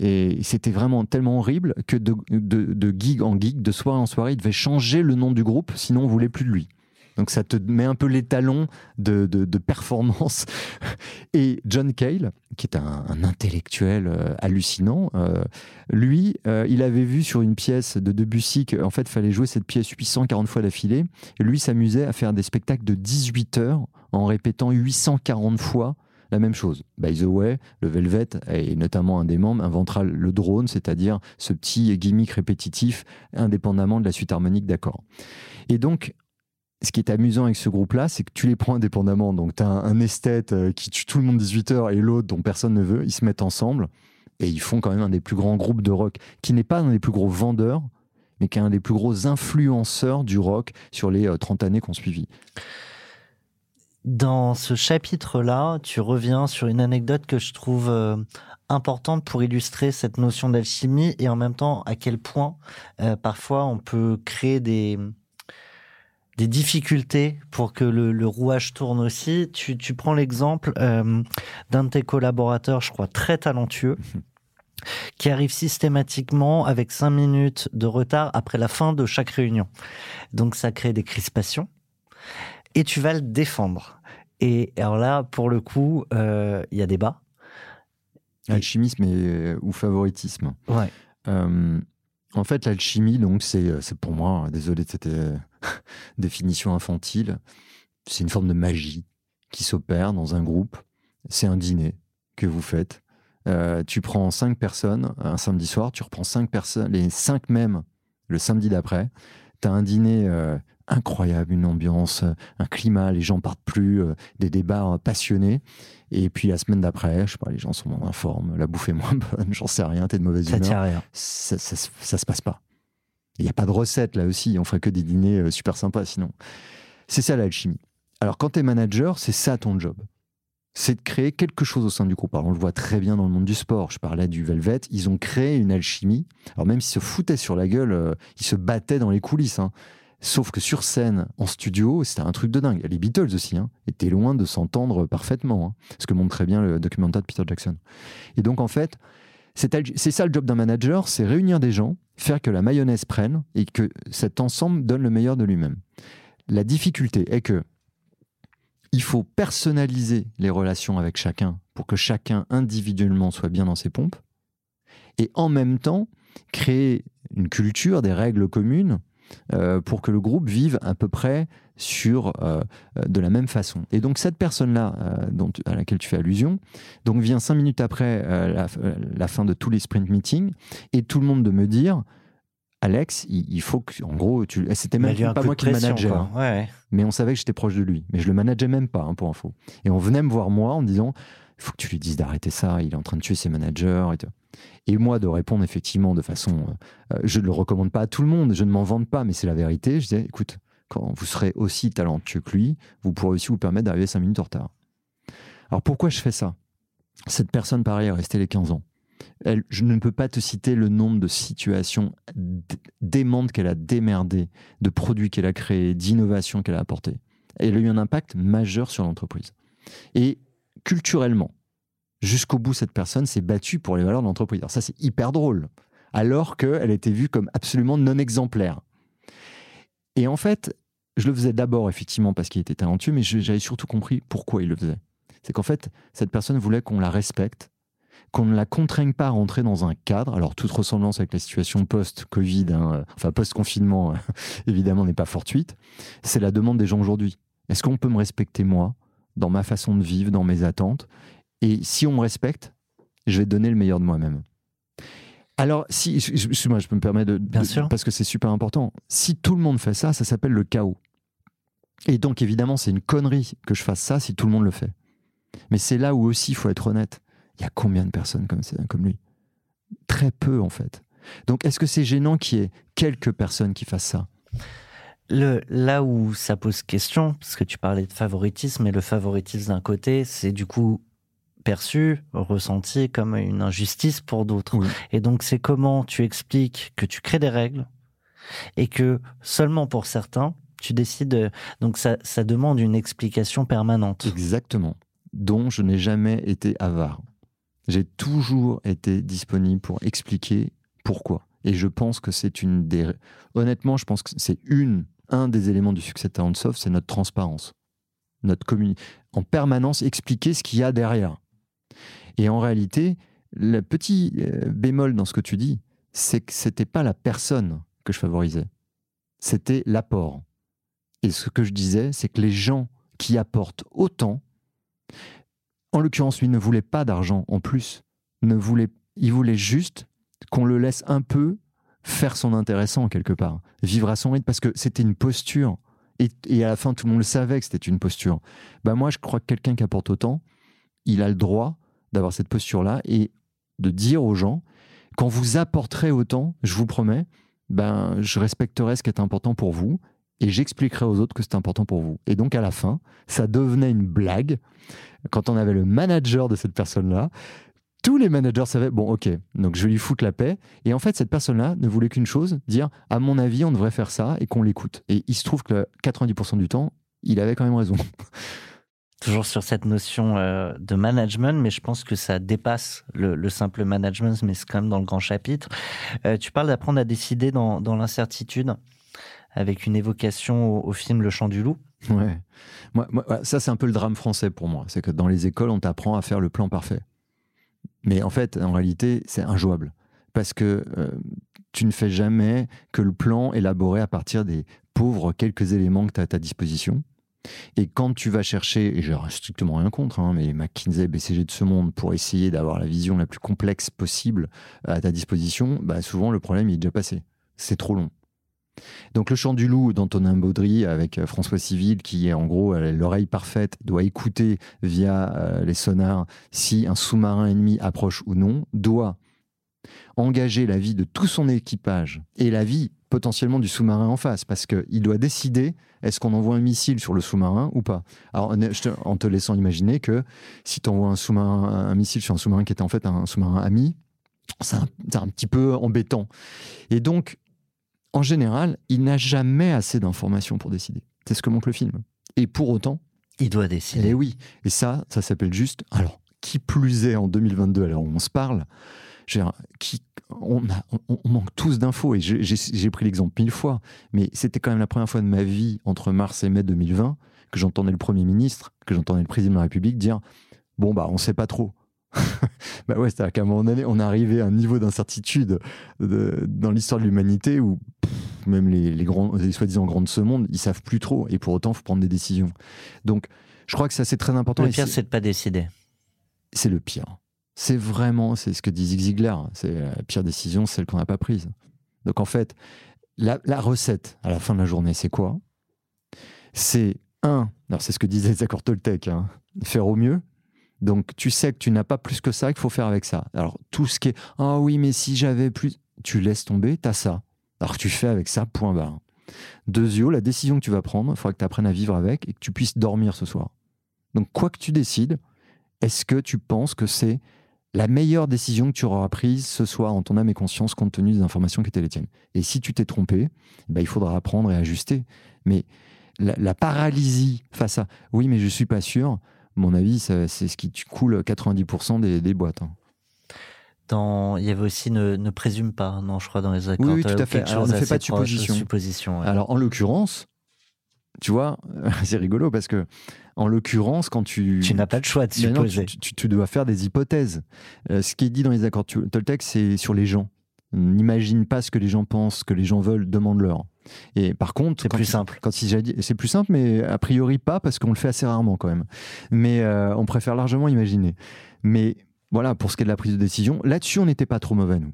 Speaker 2: et c'était vraiment tellement horrible que de, de, gig en gig, de soirée en soirée, il devait changer le nom du groupe, sinon on voulait plus de lui. Donc ça te met un peu l'étalon de, de, performance. Et John Cale, qui est un, intellectuel euh, hallucinant, euh, lui, euh, il avait vu sur une pièce de Debussy qu'en fait, il fallait jouer cette pièce 840 fois d'affilée. Et lui s'amusait à faire des spectacles de 18 heures en répétant 840 fois la même chose. By the way, le Velvet, et notamment un des membres, inventera le drone, c'est-à-dire ce petit gimmick répétitif indépendamment de la suite harmonique d'accords. Et donc, ce qui est amusant avec ce groupe-là, c'est que tu les prends indépendamment. Donc, tu as un, esthète euh, qui tue tout le monde 18 heures et l'autre dont personne ne veut. Ils se mettent ensemble et ils font quand même un des plus grands groupes de rock qui n'est pas un des plus gros vendeurs, mais qui est un des plus gros influenceurs du rock sur les 30 euh, années qu'on suivi.
Speaker 1: Dans ce chapitre-là, tu reviens sur une anecdote que je trouve euh, importante pour illustrer cette notion d'alchimie et en même temps à quel point parfois on peut créer des, des difficultés pour que le, rouage tourne aussi. Tu, prends l'exemple euh, d'un de tes collaborateurs, je crois, très talentueux, qui arrive systématiquement avec cinq minutes de retard après la fin de chaque réunion. Donc ça crée des crispations et tu vas le défendre. Et alors là, pour le coup, euh, il y a débat.
Speaker 2: Alchimisme et, ou favoritisme.
Speaker 1: Ouais.
Speaker 2: Euh, en fait, l'alchimie, donc, c'est, c'est pour moi, désolé de cette définition infantile, c'est une forme de magie qui s'opère dans un groupe. C'est un dîner que vous faites. Euh, tu prends cinq personnes un samedi soir, tu reprends cinq personnes, les cinq mêmes le samedi d'après. Tu as un dîner euh, incroyable, une ambiance, un climat, les gens partent plus, euh, des débats passionnés. Et puis la semaine d'après, je sais pas, les gens sont moins en forme, la bouffe est moins bonne, j'en sais rien, t'es de mauvaise humeur.
Speaker 1: Ça rien.
Speaker 2: Ça, ça, ça, se passe pas. Il n'y a pas de recette là aussi, on ferait que des dîners euh, super sympas sinon. C'est ça l'alchimie. Alors quand tu es manager, c'est ça ton job. c'est de créer quelque chose au sein du groupe. Alors on le voit très bien dans le monde du sport. Je parlais du Velvet. Ils ont créé une alchimie. Alors même s'ils se foutaient sur la gueule, euh, ils se battaient dans les coulisses. hein. Sauf que sur scène, en studio, c'était un truc de dingue. Les Beatles aussi hein, étaient loin de s'entendre parfaitement. hein. ce que montre très bien le documentaire de Peter Jackson. Et donc en fait, c'est ça le job d'un manager, c'est réunir des gens, faire que la mayonnaise prenne et que cet ensemble donne le meilleur de lui-même. La difficulté est que il faut personnaliser les relations avec chacun pour que chacun individuellement soit bien dans ses pompes et en même temps créer une culture, des règles communes euh, pour que le groupe vive à peu près sur euh, euh, de la même façon. Et donc cette personne-là dont à laquelle tu fais allusion, donc vient cinq minutes après la, la fin de tous les sprint meetings et tout le monde de me dire Alex, il, faut que, en gros, tu, eh, c'était même pas moi qui le manageais, hein.
Speaker 1: Ouais, ouais.
Speaker 2: mais on savait que j'étais proche de lui. Mais je le manageais même pas, hein, pour info. Et on venait me voir moi en me disant, il faut que tu lui dises d'arrêter ça, il est en train de tuer ses managers. Et, moi de répondre effectivement de façon, euh, euh, je ne le recommande pas à tout le monde, je ne m'en vante pas, mais c'est la vérité. Je disais, écoute, quand vous serez aussi talentueux que lui, vous pourrez aussi vous permettre d'arriver 5 minutes en retard. Alors pourquoi je fais ça? Cette personne, pareil, est restée les 15 ans. Je ne peux pas te citer le nombre de situations démentes qu'elle a démerdées, de produits qu'elle a créés, d'innovations qu'elle a apportées. Elle a eu un impact majeur sur l'entreprise. Et culturellement, jusqu'au bout, cette personne s'est battue pour les valeurs de l'entreprise. Alors ça, c'est hyper drôle, alors qu'elle était vue comme absolument non exemplaire. Et en fait, je le faisais d'abord, effectivement, parce qu'il était talentueux, mais j'avais surtout compris pourquoi il le faisait. C'est qu'en fait, cette personne voulait qu'on la respecte, qu'on ne la contraigne pas à rentrer dans un cadre. Alors, toute ressemblance avec la situation post-Covid, hein, enfin post-confinement, évidemment, n'est pas fortuite. C'est la demande des gens aujourd'hui. Est-ce qu'on peut me respecter, moi, dans ma façon de vivre, dans mes attentes Et si on me respecte, je vais donner le meilleur de moi-même. Alors, si, excuse-moi, je peux me permettre de,
Speaker 1: Bien
Speaker 2: de-
Speaker 1: sûr.
Speaker 2: parce que c'est super important. Si tout le monde fait ça, ça s'appelle le chaos. Et donc, évidemment, c'est une connerie que je fasse ça si tout le monde le fait. Mais c'est là où aussi il faut être honnête. Il y a combien de personnes comme, comme lui? Très peu, en fait. Donc, est-ce que c'est gênant qu'il y ait quelques personnes qui fassent ça?
Speaker 1: Le, là où ça pose question, parce que tu parlais de favoritisme, et le favoritisme d'un côté, c'est du coup perçu, ressenti comme une injustice pour d'autres.
Speaker 2: Oui.
Speaker 1: Et donc, c'est comment tu expliques que tu crées des règles et que seulement pour certains, tu décides. de- Donc, ça, ça demande une explication permanente.
Speaker 2: Exactement. Dont je n'ai jamais été avare. J'ai toujours été disponible pour expliquer pourquoi. Et je pense que c'est une des. Honnêtement, je pense que c'est une, un des éléments du succès de Talentsoft, c'est notre transparence. Notre communi- En permanence, expliquer ce qu'il y a derrière. Et en réalité, le petit euh, bémol dans ce que tu dis, c'est que c'était pas la personne que je favorisais. C'était l'apport. Et ce que je disais, c'est que les gens qui apportent autant, en l'occurrence, lui ne voulait pas d'argent en plus. Ne voulait, il voulait juste qu'on le laisse un peu faire son intéressant quelque part, vivre à son rythme, parce que c'était une posture. Et, à la fin, tout le monde le savait que c'était une posture. Bah moi, je crois que quelqu'un qui apporte autant, il a le droit d'avoir cette posture-là et de dire aux gens, quand vous apporterez autant, je vous promets, ben, je respecterai ce qui est important pour vous et j'expliquerai aux autres que c'est important pour vous. Et donc à la fin, ça devenait une blague. Quand on avait le manager de cette personne-là, tous les managers savaient, bon ok, donc je vais lui foutre la paix. Et en fait, cette personne-là ne voulait qu'une chose, dire, à mon avis, on devrait faire ça et qu'on l'écoute. Et il se trouve que 90% du temps, il avait quand même raison.
Speaker 1: Toujours sur cette notion euh, de management, mais je pense que ça dépasse le, le simple management, mais c'est quand même dans le grand chapitre. Euh, tu parles d'apprendre à décider dans, dans l'incertitude, avec une évocation au, au film Le Chant du Loup.
Speaker 2: Ouais. Moi, ça, c'est un peu le drame français pour moi. C'est que dans les écoles, on t'apprend à faire le plan parfait. Mais en fait, en réalité, c'est injouable. Parce que euh, tu ne fais jamais que le plan élaboré à partir des pauvres quelques éléments que tu as à ta disposition. Et quand tu vas chercher, et j'ai strictement rien contre, hein, mais McKinsey, BCG de ce monde, pour essayer d'avoir la vision la plus complexe possible à ta disposition, bah souvent le problème il est déjà passé. C'est trop long. Donc le chant du loup d'Antonin Baudry avec euh, François Civil qui est en gros euh, l'oreille parfaite, doit écouter via euh, les sonars si un sous-marin ennemi approche ou non, doit engager la vie de tout son équipage et la vie potentiellement du sous-marin en face, parce qu'il doit décider est-ce qu'on envoie un missile sur le sous-marin ou pas. Alors, en te laissant imaginer que si tu envoies un, sous-marin, un missile sur un sous-marin qui était en fait un sous-marin ami, c'est un, petit peu embêtant. Et donc, en général, il n'a jamais assez d'informations pour décider. C'est ce que montre le film. Et pour autant,
Speaker 1: il doit décider.
Speaker 2: Et oui. Et ça, ça s'appelle juste. Alors, qui plus est en 2022, alors on se parle, qui, on, on, manque tous d'infos. Et j'ai pris l'exemple mille fois, mais c'était quand même la première fois de ma vie, entre mars et mai 2020, que j'entendais le Premier ministre, que j'entendais le Président de la République dire Bon, bah, on sait pas trop. bah ouais, c'est-à-dire qu'à un moment donné, on est arrivé à un niveau d'incertitude dans l'histoire de l'humanité où même les, les, grands, les soi-disant grands de ce monde, ils savent plus trop. Et pour autant, il faut prendre des décisions. Donc, je crois que ça, c'est très important.
Speaker 1: Le pire, c'est de pas décider.
Speaker 2: C'est le pire. C'est vraiment, c'est ce que dit Zig Ziglar, c'est la pire décision, celle qu'on n'a pas prise. Donc en fait, la, la, recette à la fin de la journée, c'est quoi? C'est un, alors c'est ce que disaient les accords Toltec, hein, faire au mieux, donc tu sais que tu n'as pas plus que ça, qu'il faut faire avec ça. Alors tout ce qui est ah oui mais si j'avais plus, tu laisses tomber, tu as ça. Alors tu fais avec ça, point barre. Deuxièmement, la décision que tu vas prendre, il faudra que tu apprennes à vivre avec et que tu puisses dormir ce soir. Donc quoi que tu décides, est-ce que tu penses que c'est la meilleure décision que tu auras prise ce soir en ton âme et conscience compte tenu des informations qui étaient les tiennes? Et si tu t'es trompé, bah, il faudra apprendre et ajuster. Mais la, la paralysie face à oui mais je suis pas sûr, mon avis, c'est ce qui coule 90% des, boîtes. Hein.
Speaker 1: Dans, il y avait aussi ne, présume pas, non, je crois, dans les accords.
Speaker 2: Oui, tout à fait. Alors, ne fait pas de supposition.
Speaker 1: supposition
Speaker 2: Alors, en l'occurrence, tu vois, c'est rigolo parce que, en l'occurrence, quand tu.
Speaker 1: Tu n'as pas de choix de supposer.
Speaker 2: tu, dois faire des hypothèses. Euh, ce qui est dit dans les accords Toltec, c'est sur les gens. N'imagine pas ce que les gens pensent, ce que les gens veulent, demande-leur. Et par contre,
Speaker 1: c'est plus simple.
Speaker 2: Quand c'est plus simple, mais a priori pas parce qu'on le fait assez rarement quand même. Mais euh, on préfère largement imaginer. Mais voilà, pour ce qui est de la prise de décision, là-dessus, on n'était pas trop mauvais nous.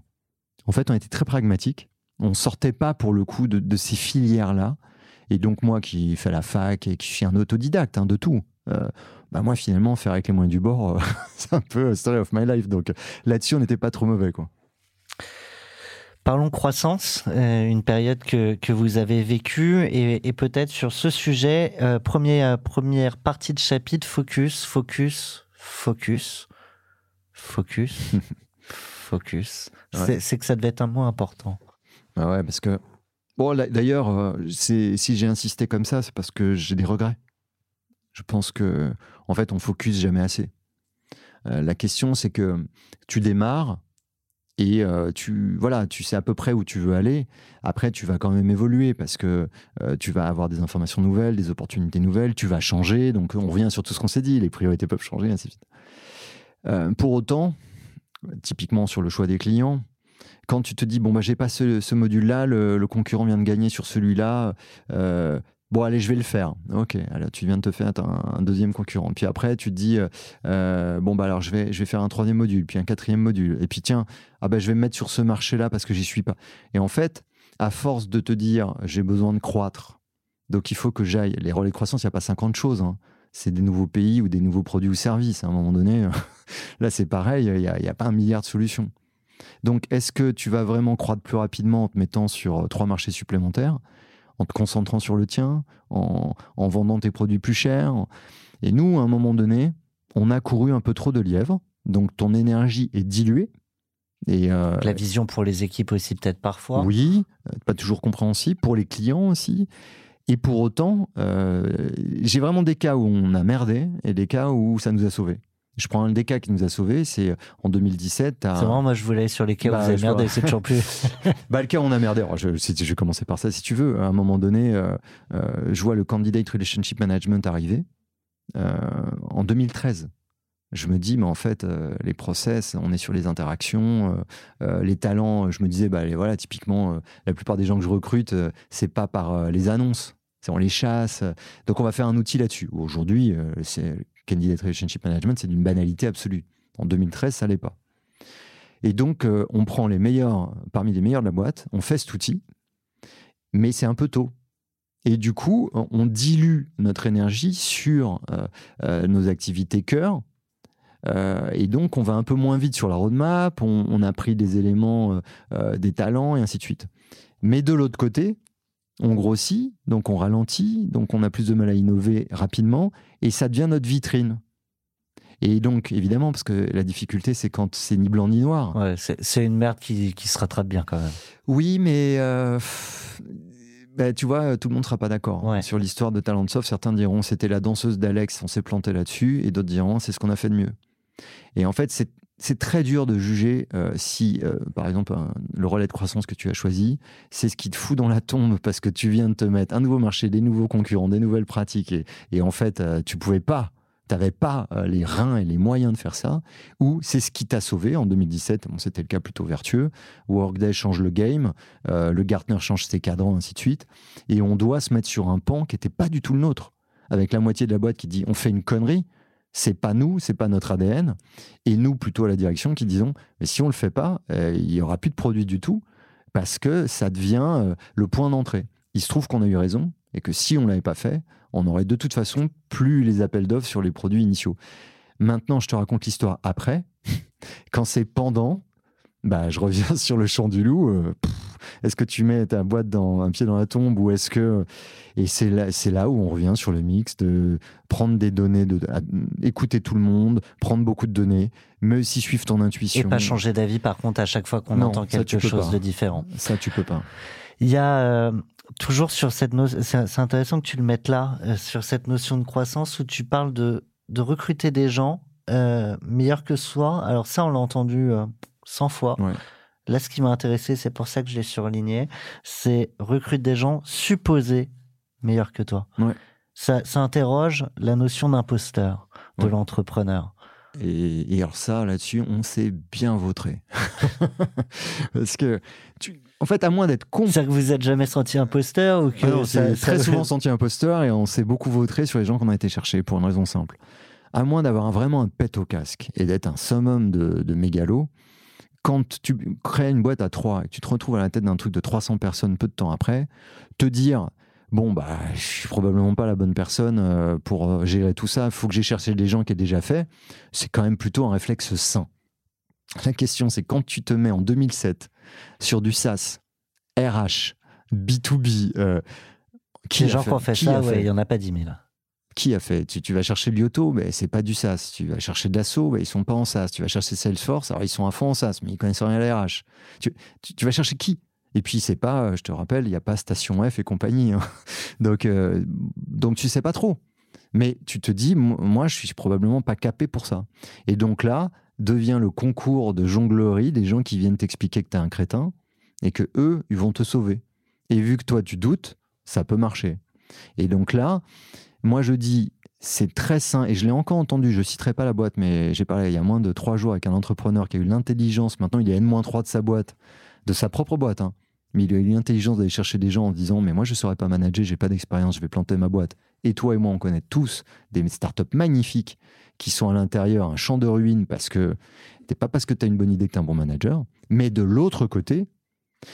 Speaker 2: En fait, on était très pragmatique. On sortait pas pour le coup de, ces filières-là. Et donc moi, qui fais la fac et qui suis un autodidacte hein, de tout. Euh, bah moi finalement faire avec les moyens du bord, euh, c'est un peu story of my life. Donc là-dessus, on n'était pas trop mauvais quoi.
Speaker 1: Parlons croissance, euh, une période que, que vous avez vécue et, et peut-être sur ce sujet, euh, première, première partie de chapitre, focus, focus, focus, focus, focus. C'est que ça devait être un mot important.
Speaker 2: Ah ouais, parce que, bon, d'ailleurs, euh, si j'ai insisté comme ça, c'est parce que j'ai des regrets. Je pense que, en fait, on focus jamais assez. la question, c'est que tu démarres, et euh, tu voilà tu sais à peu près où tu veux aller. Après tu vas quand même évoluer parce que euh, tu vas avoir des informations nouvelles des opportunités nouvelles tu vas changer. Donc on revient sur tout ce qu'on s'est dit. Les priorités peuvent changer ainsi de suite. Euh, pour autant typiquement sur le choix des clients quand tu te dis bon bah j'ai pas ce, module là le, concurrent vient de gagner sur celui là Bon, allez, je vais le faire. Ok, alors tu viens de te faire un, deuxième concurrent. Puis après, tu te dis, euh, euh, bon, bah alors je vais, je vais faire un troisième module, puis un quatrième module. Et puis tiens, ah bah, je vais me mettre sur ce marché-là parce que j'y suis pas. Et en fait, à force de te dire, j'ai besoin de croître, donc il faut que j'aille. Les relais de croissance, il n'y a pas 50 choses. Hein. C'est des nouveaux pays ou des nouveaux produits ou services. À un moment donné, là, c'est pareil, il n'y a, a, pas un milliard de solutions. Donc, est-ce que tu vas vraiment croître plus rapidement en te mettant sur euh, trois marchés supplémentaires en te concentrant sur le tien, en, vendant tes produits plus chers. Et nous, à un moment donné, on a couru un peu trop de lièvre, donc ton énergie est diluée.
Speaker 1: Et euh, la vision pour les équipes aussi peut-être parfois.
Speaker 2: Oui, euh, pas toujours compréhensible pour les clients aussi. Et pour autant, euh, j'ai vraiment des cas où on a merdé et des cas où ça nous a sauvés. Je prends un des cas qui nous a sauvés, c'est euh, en 2017.
Speaker 1: C'est vraiment, moi je voulais sur les cas où bah, vous avez merdé, c'est toujours plus.
Speaker 2: bah, le cas où on a merdé, je, vais commencer par ça si tu veux. À un moment donné, euh, euh, je vois le Candidate Relationship Management arriver en 2013. Je me dis, mais en fait, les process, on est sur les interactions, les talents. Je me disais, bah voilà, typiquement, la plupart des gens que je recrute, c'est pas par les annonces, c'est on les chasse. Donc on va faire un outil là-dessus. Aujourd'hui, c'est Candidate Relationship Management, c'est d'une banalité absolue. En 2013, ça l'est pas. Et donc, euh, on prend les meilleurs, parmi les meilleurs de la boîte, on fait cet outil, mais c'est un peu tôt. Et du coup, on dilue notre énergie sur euh, euh, nos activités cœur. et donc, on va un peu moins vite sur la roadmap, on, a pris des éléments, des talents, et ainsi de suite. Mais de l'autre côté, on grossit, donc on ralentit, donc on a plus de mal à innover rapidement, et ça devient notre vitrine. Et donc, évidemment, parce que la difficulté, c'est quand c'est ni blanc ni noir.
Speaker 1: Ouais, c'est une merde qui, qui, se rattrape bien quand même.
Speaker 2: Oui, mais euh, bah, tu vois, tout le monde ne sera pas d'accord. Sur l'histoire de Talentsoft, certains diront c'était la danseuse d'Alex, on s'est planté là-dessus, et d'autres diront c'est ce qu'on a fait de mieux. Et en fait, c'est très dur de juger euh, si, euh, par exemple, le relais de croissance que tu as choisi, c'est ce qui te fout dans la tombe parce que tu viens de te mettre un nouveau marché, des nouveaux concurrents, des nouvelles pratiques, et, en fait, euh, tu pouvais pas, tu n'avais pas les reins et les moyens de faire ça, ou c'est ce qui t'a sauvé en 2017, bon, c'était le cas plutôt vertueux, Workday change le game, le Gartner change ses cadrans, ainsi de suite, et on doit se mettre sur un pan qui n'était pas du tout le nôtre, avec la moitié de la boîte qui dit on fait une connerie, c'est pas nous, c'est pas notre ADN, et nous plutôt à la direction qui disons, mais si on le fait pas, euh, il y aura plus de produit du tout parce que ça devient euh, le point d'entrée. Il se trouve qu'on a eu raison et que si on l'avait pas fait, on aurait de toute façon plus les appels d'offres sur les produits initiaux. Maintenant, je te raconte l'histoire après. Quand c'est pendant, bah, je reviens sur le champ du loup. Euh, est-ce que tu mets ta boîte dans un pied dans la tombe ou est-ce que et c'est là c'est là où on revient sur le mix de prendre des données de, écouter tout le monde prendre beaucoup de données mais aussi suivre ton intuition.
Speaker 1: Et pas changer d'avis par contre à chaque fois qu'on entend quelque chose de différent.
Speaker 2: Ça tu peux pas.
Speaker 1: Il y a euh, toujours sur cette notion c'est intéressant que tu le mettes là euh, sur cette notion de croissance où tu parles de de recruter des gens euh, meilleurs que soi. Alors ça on l'a entendu 100 fois ouais. Là, ce qui m'a intéressé, c'est pour ça que je l'ai surligné, c'est recrute des gens supposés meilleurs que toi. Ça, ça, interroge la notion d'imposteur de l'entrepreneur.
Speaker 2: Et, alors ça, là-dessus, on s'est bien vautré. Parce que, tu, en fait, à moins d'être con...
Speaker 1: C'est-à-dire que vous êtes jamais senti imposteur ou que...
Speaker 2: Ah ça, très souvent senti imposteur et on s'est beaucoup vautré sur les gens qu'on a été chercher pour une raison simple. À moins d'avoir vraiment un pet au casque et d'être un summum de, de mégalo, quand tu crées une boîte à trois et que tu te retrouves à la tête d'un truc de 300 personnes peu de temps après, te dire bon bah je suis probablement pas la bonne personne euh, pour euh, gérer tout ça, il faut que j'ai cherché des gens qui aient déjà fait, c'est quand même plutôt un réflexe sain. La question c'est quand tu te mets en 2007 sur du SaaS, RH, B2B,
Speaker 1: euh, qui les gens qui ont fait ça, il y en a pas 10 000
Speaker 2: qui a fait? Tu, vas chercher Lyoto, mais c'est pas du SaaS. Tu vas chercher Dassault, mais ils sont pas en SaaS. Tu vas chercher Salesforce, alors ils sont à fond en SaaS, mais ils connaissent rien à la RH. Tu, vas chercher qui? Et puis c'est pas, euh, je te rappelle, il n'y a pas Station F et compagnie. Hein. Donc, euh, donc tu sais pas trop. Mais tu te dis, moi, je suis probablement pas capé pour ça. Et donc là, devient le concours de jonglerie des gens qui viennent t'expliquer que tu es un crétin et que eux, ils vont te sauver. Et vu que toi, tu doutes, ça peut marcher. Et donc là, moi, je dis, c'est très sain, et je l'ai encore entendu, je ne citerai pas la boîte, mais j'ai parlé il y a moins de trois jours avec un entrepreneur qui a eu l'intelligence, maintenant il est N-3 de sa boîte, de sa propre boîte, hein. mais il a eu l'intelligence d'aller chercher des gens en disant, mais moi je ne saurais pas manager, j'ai pas d'expérience, je vais planter ma boîte. Et toi et moi, on connaît tous des startups magnifiques qui sont à l'intérieur, un champ de ruines, parce que c'est pas parce que tu as une bonne idée que tu es un bon manager, mais de l'autre côté,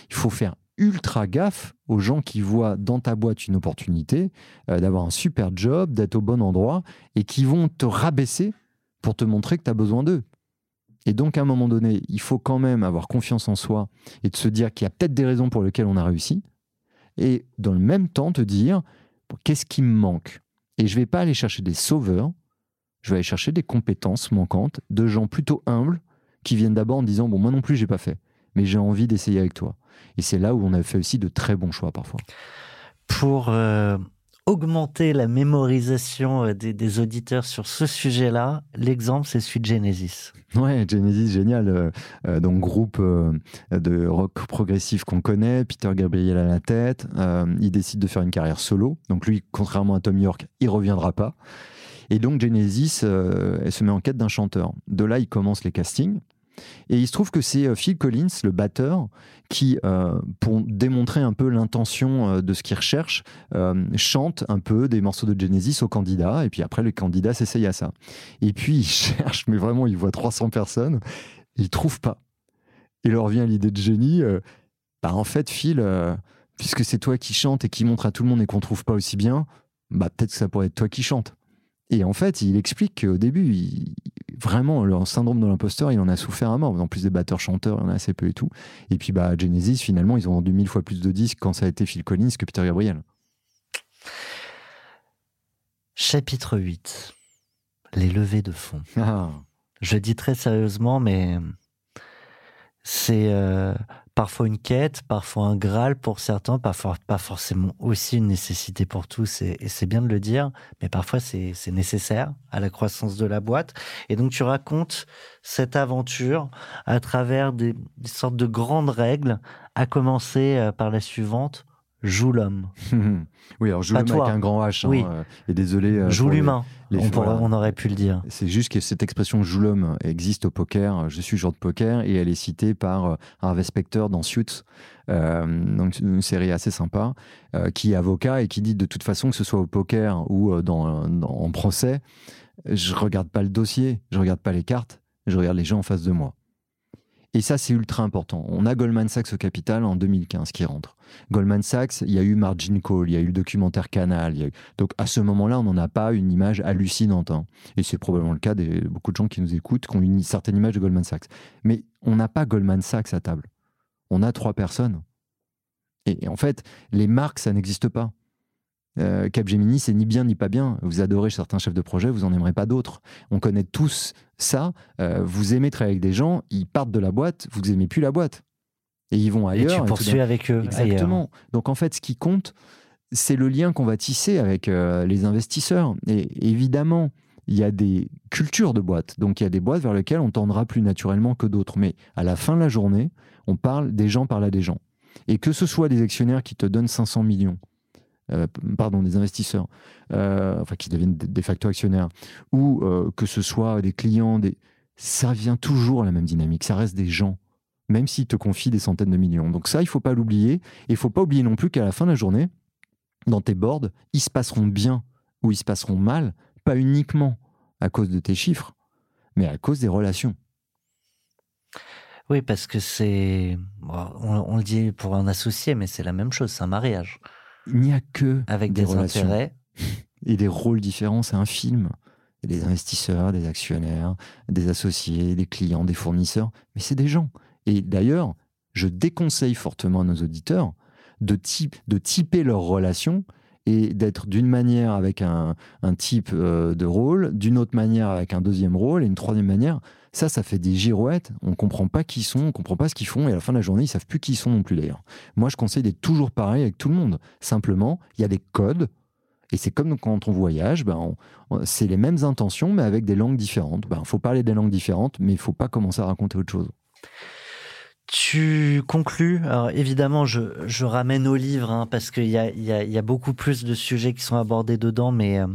Speaker 2: il faut faire ultra gaffe aux gens qui voient dans ta boîte une opportunité euh, d'avoir un super job, d'être au bon endroit et qui vont te rabaisser pour te montrer que tu as besoin d'eux. Et donc, à un moment donné, il faut quand même avoir confiance en soi et de se dire qu'il y a peut-être des raisons pour lesquelles on a réussi. Et dans le même temps, te dire qu'est-ce qui me manque? Et je ne vais pas aller chercher des sauveurs, je vais aller chercher des compétences manquantes de gens plutôt humbles qui viennent d'abord en disant Bon, moi non plus, j'ai pas fait, mais j'ai envie d'essayer avec toi. Et c'est là où on a fait aussi de très bons choix parfois.
Speaker 1: Pour euh, augmenter la mémorisation euh, des, auditeurs sur ce sujet-là, l'exemple, c'est celui de Genesis.
Speaker 2: Ouais, Genesis, génial. Euh, donc, groupe de rock progressif qu'on connaît, Peter Gabriel à la tête. il décide de faire une carrière solo. Donc, lui, contrairement à Tom York, il reviendra pas. Et donc, Genesis, elle se met en quête d'un chanteur. De là, il commence les castings. Et il se trouve que c'est euh, Phil Collins, le batteur, qui, euh, pour démontrer un peu l'intention euh, de ce qu'il recherche, chante un peu des morceaux de Genesis aux candidats. Et puis après, les candidats s'essayent à ça. Et puis, il cherche, mais vraiment, il voit 300 personnes. Il trouve pas. Il leur vient l'idée de génie. bah, en fait, Phil, puisque c'est toi qui chante et qui montre à tout le monde et qu'on trouve pas aussi bien, bah, peut-être que ça pourrait être toi qui chante. Et en fait, il explique qu'au début, il- vraiment, le syndrome de l'imposteur, il en a souffert à mort. En plus des batteurs-chanteurs, il y en a assez peu et tout. Et puis, bah, Genesis, finalement, ils ont vendu mille fois plus de disques quand ça a été Phil Collins que Peter Gabriel.
Speaker 1: Chapitre 8. Les levées de fonds.
Speaker 2: Ah.
Speaker 1: Je dis très sérieusement, mais c'est euh, parfois une quête, parfois un graal pour certains, parfois pas forcément aussi une nécessité pour tous, et, c'est bien de le dire, mais parfois c'est c'est nécessaire à la croissance de la boîte. Et donc tu racontes cette aventure à travers des, des sortes de grandes règles, à commencer euh, par la suivante, joue l'homme,
Speaker 2: oui, alors joue l'homme avec un grand H. hein,
Speaker 1: Oui.
Speaker 2: euh, et désolé. euh,
Speaker 1: joue
Speaker 2: les-
Speaker 1: l'humain,
Speaker 2: les-
Speaker 1: on, pourrait-
Speaker 2: voilà.
Speaker 1: on aurait pu le dire.
Speaker 2: C'est juste que cette expression joue l'homme existe au poker. Je suis joueur de poker et elle est citée par euh, Harvey Specter dans Suits, euh, donc une série assez sympa, qui est avocat et qui dit de toute façon que ce soit au poker ou dans, dans- en procès, je regarde pas le dossier, je regarde pas les cartes, je regarde les gens en face de moi. Et ça, c'est ultra important. On a Goldman Sachs au capital en 2015 qui rentre. Goldman Sachs, il y a eu Margin Call, il y a eu le documentaire Canal. Donc à ce moment-là, on n'en a pas une image hallucinante. hein. Et c'est probablement le cas de beaucoup de gens qui nous écoutent, qui ont une certaine image de Goldman Sachs. Mais on n'a pas Goldman Sachs à table. On a trois personnes. Et en fait, les marques, ça n'existe pas. Euh, Capgemini, c'est ni bien ni pas bien. Vous adorez certains chefs de projet, vous en aimerez pas d'autres. On connaît tous ça. Euh, vous aimez travailler avec des gens, ils partent de la boîte, vous aimez plus la boîte. Et ils vont
Speaker 1: Et
Speaker 2: ailleurs.
Speaker 1: tu
Speaker 2: tout
Speaker 1: poursuis avec eux. ailleurs.
Speaker 2: Exactement. Donc en fait, ce qui compte, c'est le lien qu'on va tisser avec euh, les investisseurs. Et évidemment, il y a des cultures de boîtes. Donc il y a des boîtes vers lesquelles on tendra plus naturellement que d'autres. Mais à la fin de la journée, on parle des gens parlent à des gens. Et que ce soit des actionnaires qui te donnent 500 millions, euh, pardon, des investisseurs, euh, enfin qui deviennent de de facto actionnaires, ou euh, que ce soit des clients, des... ça vient toujours à la même dynamique. Ça reste des gens même s'ils te confient des centaines de millions. Donc ça, il faut pas l'oublier. Et il faut pas oublier non plus qu'à la fin de la journée, dans tes boards, ils se passeront bien ou ils se passeront mal, pas uniquement à cause de tes chiffres, mais à cause des relations.
Speaker 1: Oui, parce que c'est. on le dit pour un associé, mais c'est la même chose, c'est un mariage.
Speaker 2: Il n'y a que
Speaker 1: Avec
Speaker 2: Des
Speaker 1: des,
Speaker 2: relations.
Speaker 1: intérêts.
Speaker 2: et des rôles différents. C'est un film. Il y a des investisseurs, des actionnaires, des associés, des clients, des fournisseurs, mais c'est des gens. Et d'ailleurs, je déconseille fortement à nos auditeurs de, type, de typer leurs relations et d'être d'une manière avec un, un type euh, de rôle, d'une autre manière avec un deuxième rôle et une troisième manière. Ça, ça fait des girouettes. On comprend pas qui ils sont, on comprend pas ce qu'ils font, et à la fin de la journée, ils savent plus qui ils sont non plus d'ailleurs. Moi, je conseille d'être toujours pareil avec tout le monde. Simplement, il y a des codes, et c'est comme quand on voyage, ben c'est les mêmes intentions, mais avec des langues différentes. Il faut parler des langues différentes, mais il faut pas commencer à raconter autre chose.
Speaker 1: Tu conclus. Alors évidemment, je, je ramène au livre hein, parce qu'il y a, il y, a, il y a beaucoup plus de sujets qui sont abordés dedans, mais euh,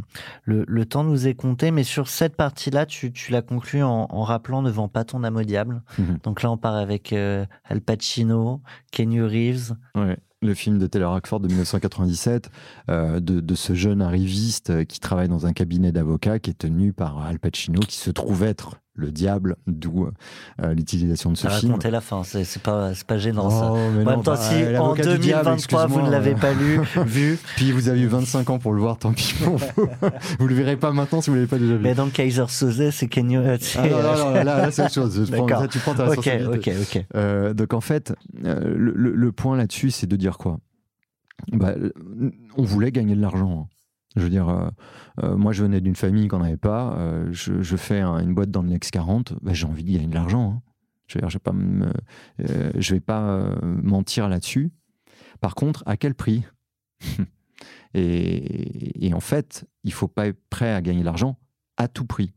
Speaker 1: le, le temps nous est compté. Mais sur cette partie-là, tu, tu l'as conclu en, en rappelant Ne vends pas ton âme au diable.
Speaker 2: Mhm.
Speaker 1: Donc là, on part avec euh, Al Pacino, Kenny Reeves.
Speaker 2: Le film de Taylor Hackford de 1997, euh, de, de ce jeune arriviste qui travaille dans un cabinet d'avocats qui est tenu par Al Pacino, qui se trouve être le diable, d'où euh, l'utilisation de ce film.
Speaker 1: raconter la fin, c'est pas, pas gênant ça.
Speaker 2: Oh, mais
Speaker 1: En
Speaker 2: non,
Speaker 1: même temps,
Speaker 2: bah,
Speaker 1: si en
Speaker 2: l'avocat du diable,
Speaker 1: 2023 vous ne l'avez pas lu, vu,
Speaker 2: Puis vous avez eu 25 ans pour le voir, tant pis pour vous. vous le verrez pas maintenant si vous l'avez pas déjà vu.
Speaker 1: mais dans Kaiser Soze, c'est c'est-
Speaker 2: Ah non, non, non, là, là, c'est autre chose. Là, tu prends ta
Speaker 1: ok,
Speaker 2: responsabilité.
Speaker 1: ok, ok.
Speaker 2: Euh, donc en fait, euh, le, point là-dessus, c'est de dire quoi? Bah, On voulait gagner de l'argent. hein. Je veux dire, euh, euh, moi je venais d'une famille qu'on n'avait pas. euh, je, je fais un- une boîte dans le Next 40. bah, J'ai envie de gagner de l'argent. hein. Je veux dire, je vais pas, me- je vais pas mentir là-dessus. Par contre, à quel prix? Et, et en fait, il faut pas être prêt à gagner de l'argent à tout prix.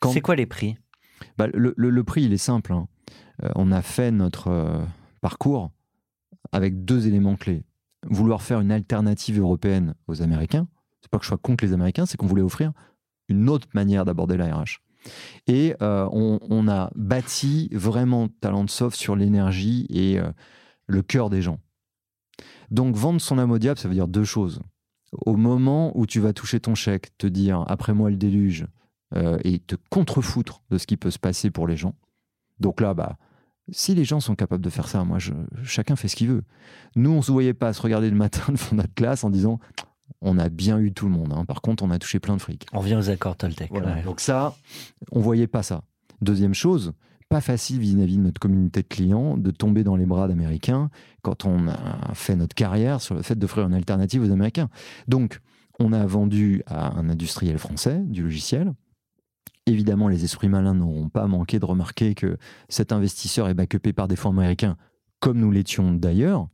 Speaker 2: Quand-
Speaker 1: C'est quoi les prix?
Speaker 2: Bah, le, le- le prix, il est simple. hein. Euh, on a fait notre euh, parcours avec deux éléments clés. Vouloir faire une alternative européenne aux Américains. C'est pas que je sois contre les Américains, c'est qu'on voulait offrir une autre manière d'aborder la RH. Et euh, on, a bâti vraiment Talent Soft sur l'énergie et euh, le cœur des gens. Donc vendre son âme au diable, ça veut dire deux choses. Au moment où tu vas toucher ton chèque, te dire après moi le déluge, euh, et te contrefoutre de ce qui peut se passer pour les gens. Donc là, bah, si les gens sont capables de faire ça, moi, chacun fait ce qu'il veut. Nous, on se voyait pas se regarder le matin devant notre classe en disant On a bien eu tout le monde. hein. Par contre, on a touché plein de fric.
Speaker 1: On vient aux accords Toltec.
Speaker 2: Voilà.
Speaker 1: ouais.
Speaker 2: Donc ça, on voyait pas ça. Deuxième chose, pas facile vis-à-vis de notre communauté de clients de tomber dans les bras d'Américains quand on a fait notre carrière sur le fait d'offrir une alternative aux Américains. Donc, on a vendu à un industriel français du logiciel. Évidemment, les esprits malins n'auront pas manqué de remarquer que cet investisseur est backupé par des fonds américains, comme nous l'étions d'ailleurs.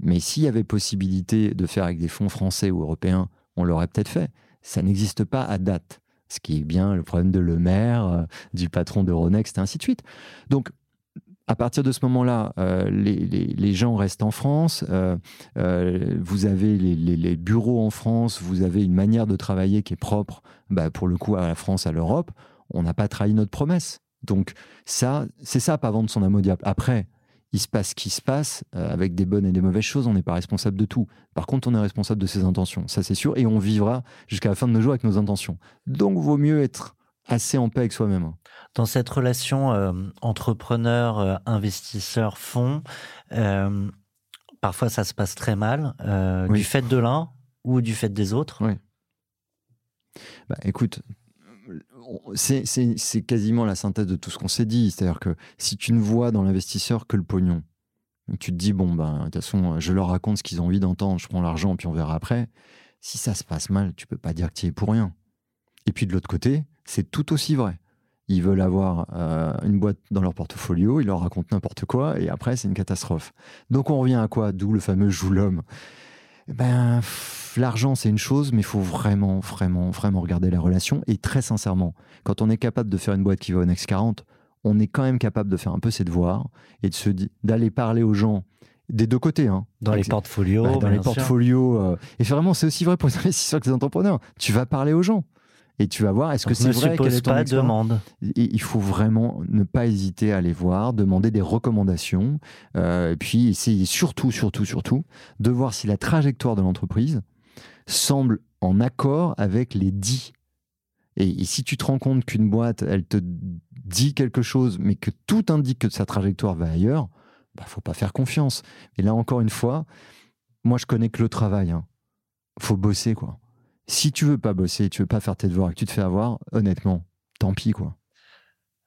Speaker 2: Mais s'il y avait possibilité de faire avec des fonds français ou européens, on l'aurait peut-être fait. Ça n'existe pas à date. Ce qui est bien le problème de Le Maire, euh, du patron d'Euronext, et ainsi de suite. Donc, à partir de ce moment-là, euh, les, gens restent en France. euh, vous avez les bureaux en France. Vous avez une manière de travailler qui est propre, bah, pour le coup, à la France, à l'Europe. On n'a pas trahi notre promesse. Donc, ça, c'est ça, pas vendre son âme au diable. Après, il se passe ce qui se passe, euh, avec des bonnes et des mauvaises choses, on n'est pas responsable de tout. Par contre, on est responsable de ses intentions, ça c'est sûr, et on vivra jusqu'à la fin de nos jours avec nos intentions. Donc, vaut mieux être assez en paix avec soi-même.
Speaker 1: Dans cette relation euh, entrepreneur, euh, investisseur, fonds, parfois ça se passe très mal,
Speaker 2: Oui.
Speaker 1: du fait de l'un ou du fait des autres?
Speaker 2: Bah, écoute, c'est quasiment la synthèse de tout ce qu'on s'est dit. C'est-à-dire que si tu ne vois dans l'investisseur que le pognon, tu te dis, bon, ben, de toute façon, je leur raconte ce qu'ils ont envie d'entendre, je prends l'argent, puis on verra après. Si ça se passe mal, tu peux pas dire que tu es pour rien. Et puis de l'autre côté, c'est tout aussi vrai. Ils veulent avoir euh, une boîte dans leur portfolio, ils leur racontent n'importe quoi, et après, c'est une catastrophe. Donc on revient à quoi? D'où le fameux joue l'homme. Ben, l'argent, c'est une chose, mais il faut vraiment, vraiment, vraiment regarder la relation. Et très sincèrement, quand on est capable de faire une boîte qui va au Next 40, on est quand même capable de faire un peu ses devoirs et de se d'aller parler aux gens des deux côtés. Hein.
Speaker 1: Dans les
Speaker 2: Avec-
Speaker 1: portfolios.
Speaker 2: Dans les portfolios. euh, et vraiment, c'est aussi vrai pour les investisseurs que les entrepreneurs. Tu vas parler aux gens et tu vas voir est-ce que c'est vrai quelle est
Speaker 1: pas, demande.
Speaker 2: il faut vraiment ne pas hésiter à aller voir, demander des recommandations, euh, et puis essayer surtout, surtout, surtout de voir si la trajectoire de l'entreprise semble en accord avec les dits. Et, et si tu te rends compte qu'une boîte, elle te dit quelque chose, mais que tout indique que sa trajectoire va ailleurs, bah, faut pas faire confiance. Et là, encore une fois, moi, je connais que le travail. Hein. Faut bosser, quoi. Si tu veux pas bosser, tu veux pas faire tes devoirs et que tu te fais avoir, honnêtement, tant pis, quoi.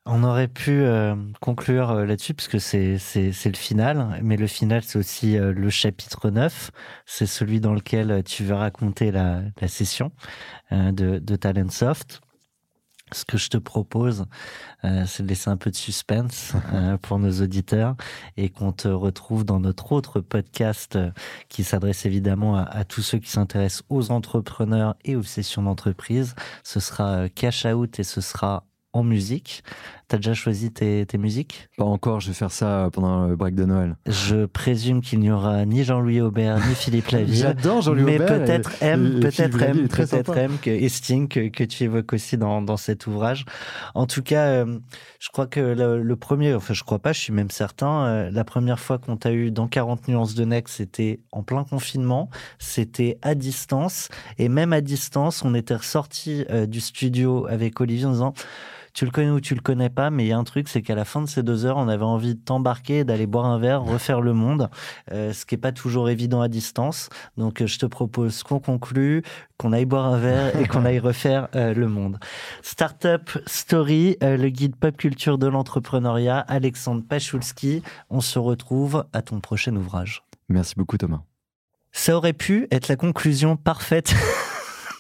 Speaker 1: On aurait pu euh, conclure euh, là-dessus, parce que c'est, le final, mais le final, c'est aussi euh, le chapitre 9. C'est celui dans lequel tu veux raconter la, session de, de Talentsoft. Ce que je te propose, euh, c'est de laisser un peu de suspense euh, pour nos auditeurs et qu'on te retrouve dans notre autre podcast euh, qui s'adresse évidemment à, à tous ceux qui s'intéressent aux entrepreneurs et aux sessions d'entreprise. Ce sera euh, Cash Out et ce sera en musique. T'as déjà choisi tes, tes musiques?
Speaker 2: Pas encore, je vais faire ça pendant le break de Noël.
Speaker 1: Je présume qu'il n'y aura ni Jean-Louis Aubert ni Philippe Laville.
Speaker 2: J'adore Jean-Louis
Speaker 1: mais
Speaker 2: Aubert.
Speaker 1: peut-être
Speaker 2: et-
Speaker 1: M, peut-être M, peut-être. M que, et Sting que, que tu évoques aussi dans, dans cet ouvrage. En tout cas, euh, je crois que le, le premier, enfin je crois pas, je suis même certain, euh, la première fois qu'on t'a eu dans 40 nuances de Next, c'était en plein confinement, c'était à distance, et même à distance, on était ressorti euh, du studio avec Olivier en disant tu le connais ou tu le connais pas, mais il y a un truc, c'est qu'à la fin de ces deux heures, on avait envie de t'embarquer, d'aller boire un verre, refaire le monde, euh, ce qui est pas toujours évident à distance. Donc, euh, je te propose qu'on conclue, qu'on aille boire un verre et qu'on aille refaire euh, le monde. Startup Story, euh, le guide pop culture de l'entrepreneuriat, Alexandre Pachulski. On se retrouve à ton prochain ouvrage.
Speaker 2: Merci beaucoup, Thomas.
Speaker 1: Ça aurait pu être la conclusion parfaite.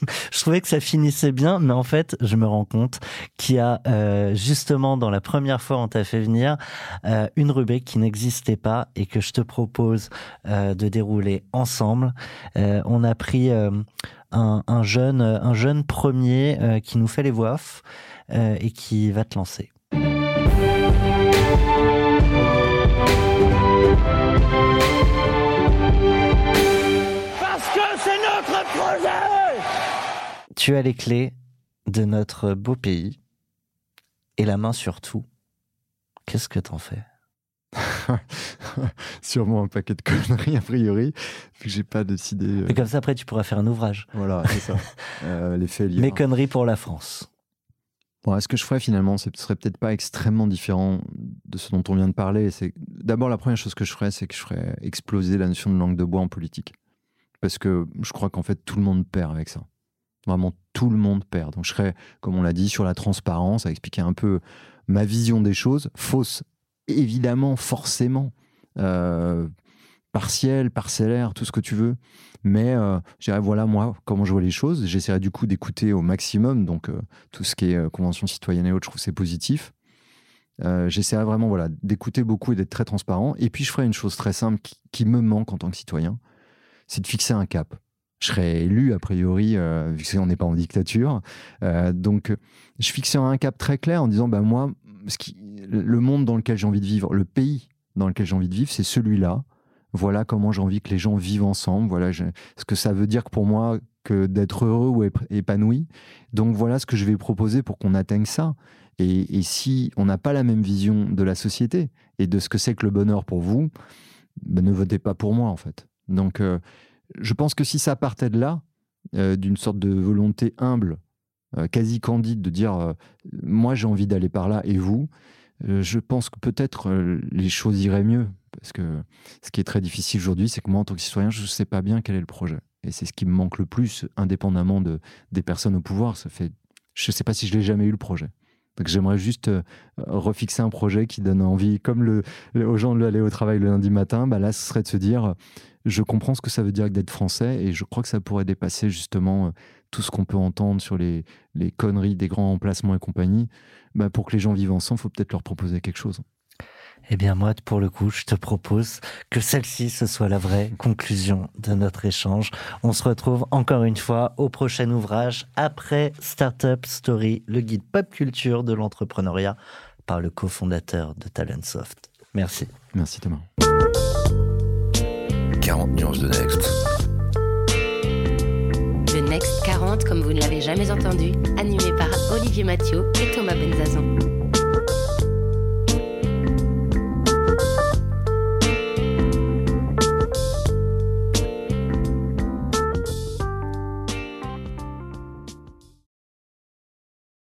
Speaker 1: je trouvais que ça finissait bien, mais en fait, je me rends compte qu'il y a euh, justement dans la première fois on t'a fait venir euh, une rubrique qui n'existait pas et que je te propose euh, de dérouler ensemble. On a pris un, un jeune, un jeune premier qui nous fait les voix off et qui va te lancer.
Speaker 3: Parce que c'est notre projet
Speaker 1: Tu as les clés de notre beau pays et la main sur tout. Qu'est-ce que t'en fais?
Speaker 2: Sûrement un paquet de conneries, a priori, vu que j'ai pas décidé. euh,
Speaker 1: Et comme ça, après, tu pourras faire un ouvrage.
Speaker 2: Voilà, c'est ça. Euh, les faits liés.
Speaker 1: Mes conneries pour la France.
Speaker 2: Bon, ce que je ferais finalement, ce serait peut-être pas extrêmement différent de ce dont on vient de parler. C'est d'abord la première chose que je ferais, c'est que je ferais exploser la notion de langue de bois en politique. parce que je crois qu'en fait tout le monde perd avec ça. Vraiment tout le monde perd. Donc je serais, comme on l'a dit, sur la transparence, à expliquer un peu ma vision des choses, fausse évidemment, forcément, euh, partielle, parcellaire, tout ce que tu veux. Mais euh, je dirais, voilà, moi, comment je vois les choses. J'essaierai du coup d'écouter au maximum. Donc, euh, tout ce qui est convention citoyenne et autres, je trouve c'est positif. J'essaierai vraiment voilà, d'écouter beaucoup et d'être très transparent. Et puis, je ferai une chose très simple qui, me manque en tant que citoyen c'est de fixer un cap je serai élu a priori, vu qu'on n'est pas en dictature. donc, je fixerai un cap très clair en disant, ben moi, le monde dans lequel j'ai envie de vivre, le pays dans lequel j'ai envie de vivre, c'est celui-là. Voilà comment j'ai envie que les gens vivent ensemble. Voilà ce que ça veut dire pour moi que d'être heureux ou épanoui. Donc voilà ce que je vais proposer pour qu'on atteigne ça. Et, si on n'a pas la même vision de la société et de ce que c'est que le bonheur pour vous, ben ne votez pas pour moi en fait. Donc euh, je pense que si ça partait de là, euh, d'une sorte de volonté humble, euh, quasi candide, de dire moi j'ai envie d'aller par là et vous, euh, je pense que peut-être euh, les choses iraient mieux. Parce que ce qui est très difficile aujourd'hui, c'est que moi, en tant que citoyen, je ne sais pas bien quel est le projet. Et c'est ce qui me manque le plus, indépendamment de, des personnes au pouvoir. Ça fait, je ne sais pas si je l'ai jamais eu le projet. Donc j'aimerais juste euh, refixer un projet qui donne envie, comme le, aux gens de aller au travail le lundi matin, bah là ce serait de se dire, je comprends ce que ça veut dire d'être français et je crois que ça pourrait dépasser justement tout ce qu'on peut entendre sur les, les conneries des grands emplacements et compagnie. Bah, pour que les gens vivent ensemble, il faut peut-être leur proposer quelque chose.
Speaker 1: Eh bien moi, pour le coup, je te propose que celle-ci, ce soit la vraie conclusion de notre échange. On se retrouve encore une fois au prochain ouvrage après Startup Story, le guide pop culture de l'entrepreneuriat par le cofondateur de Talentsoft. Merci.
Speaker 2: Merci Thomas.
Speaker 4: 40 nuances de Next.
Speaker 5: Le Next 40, comme vous ne l'avez jamais entendu, animé par Olivier Mathieu et Thomas Benzazan.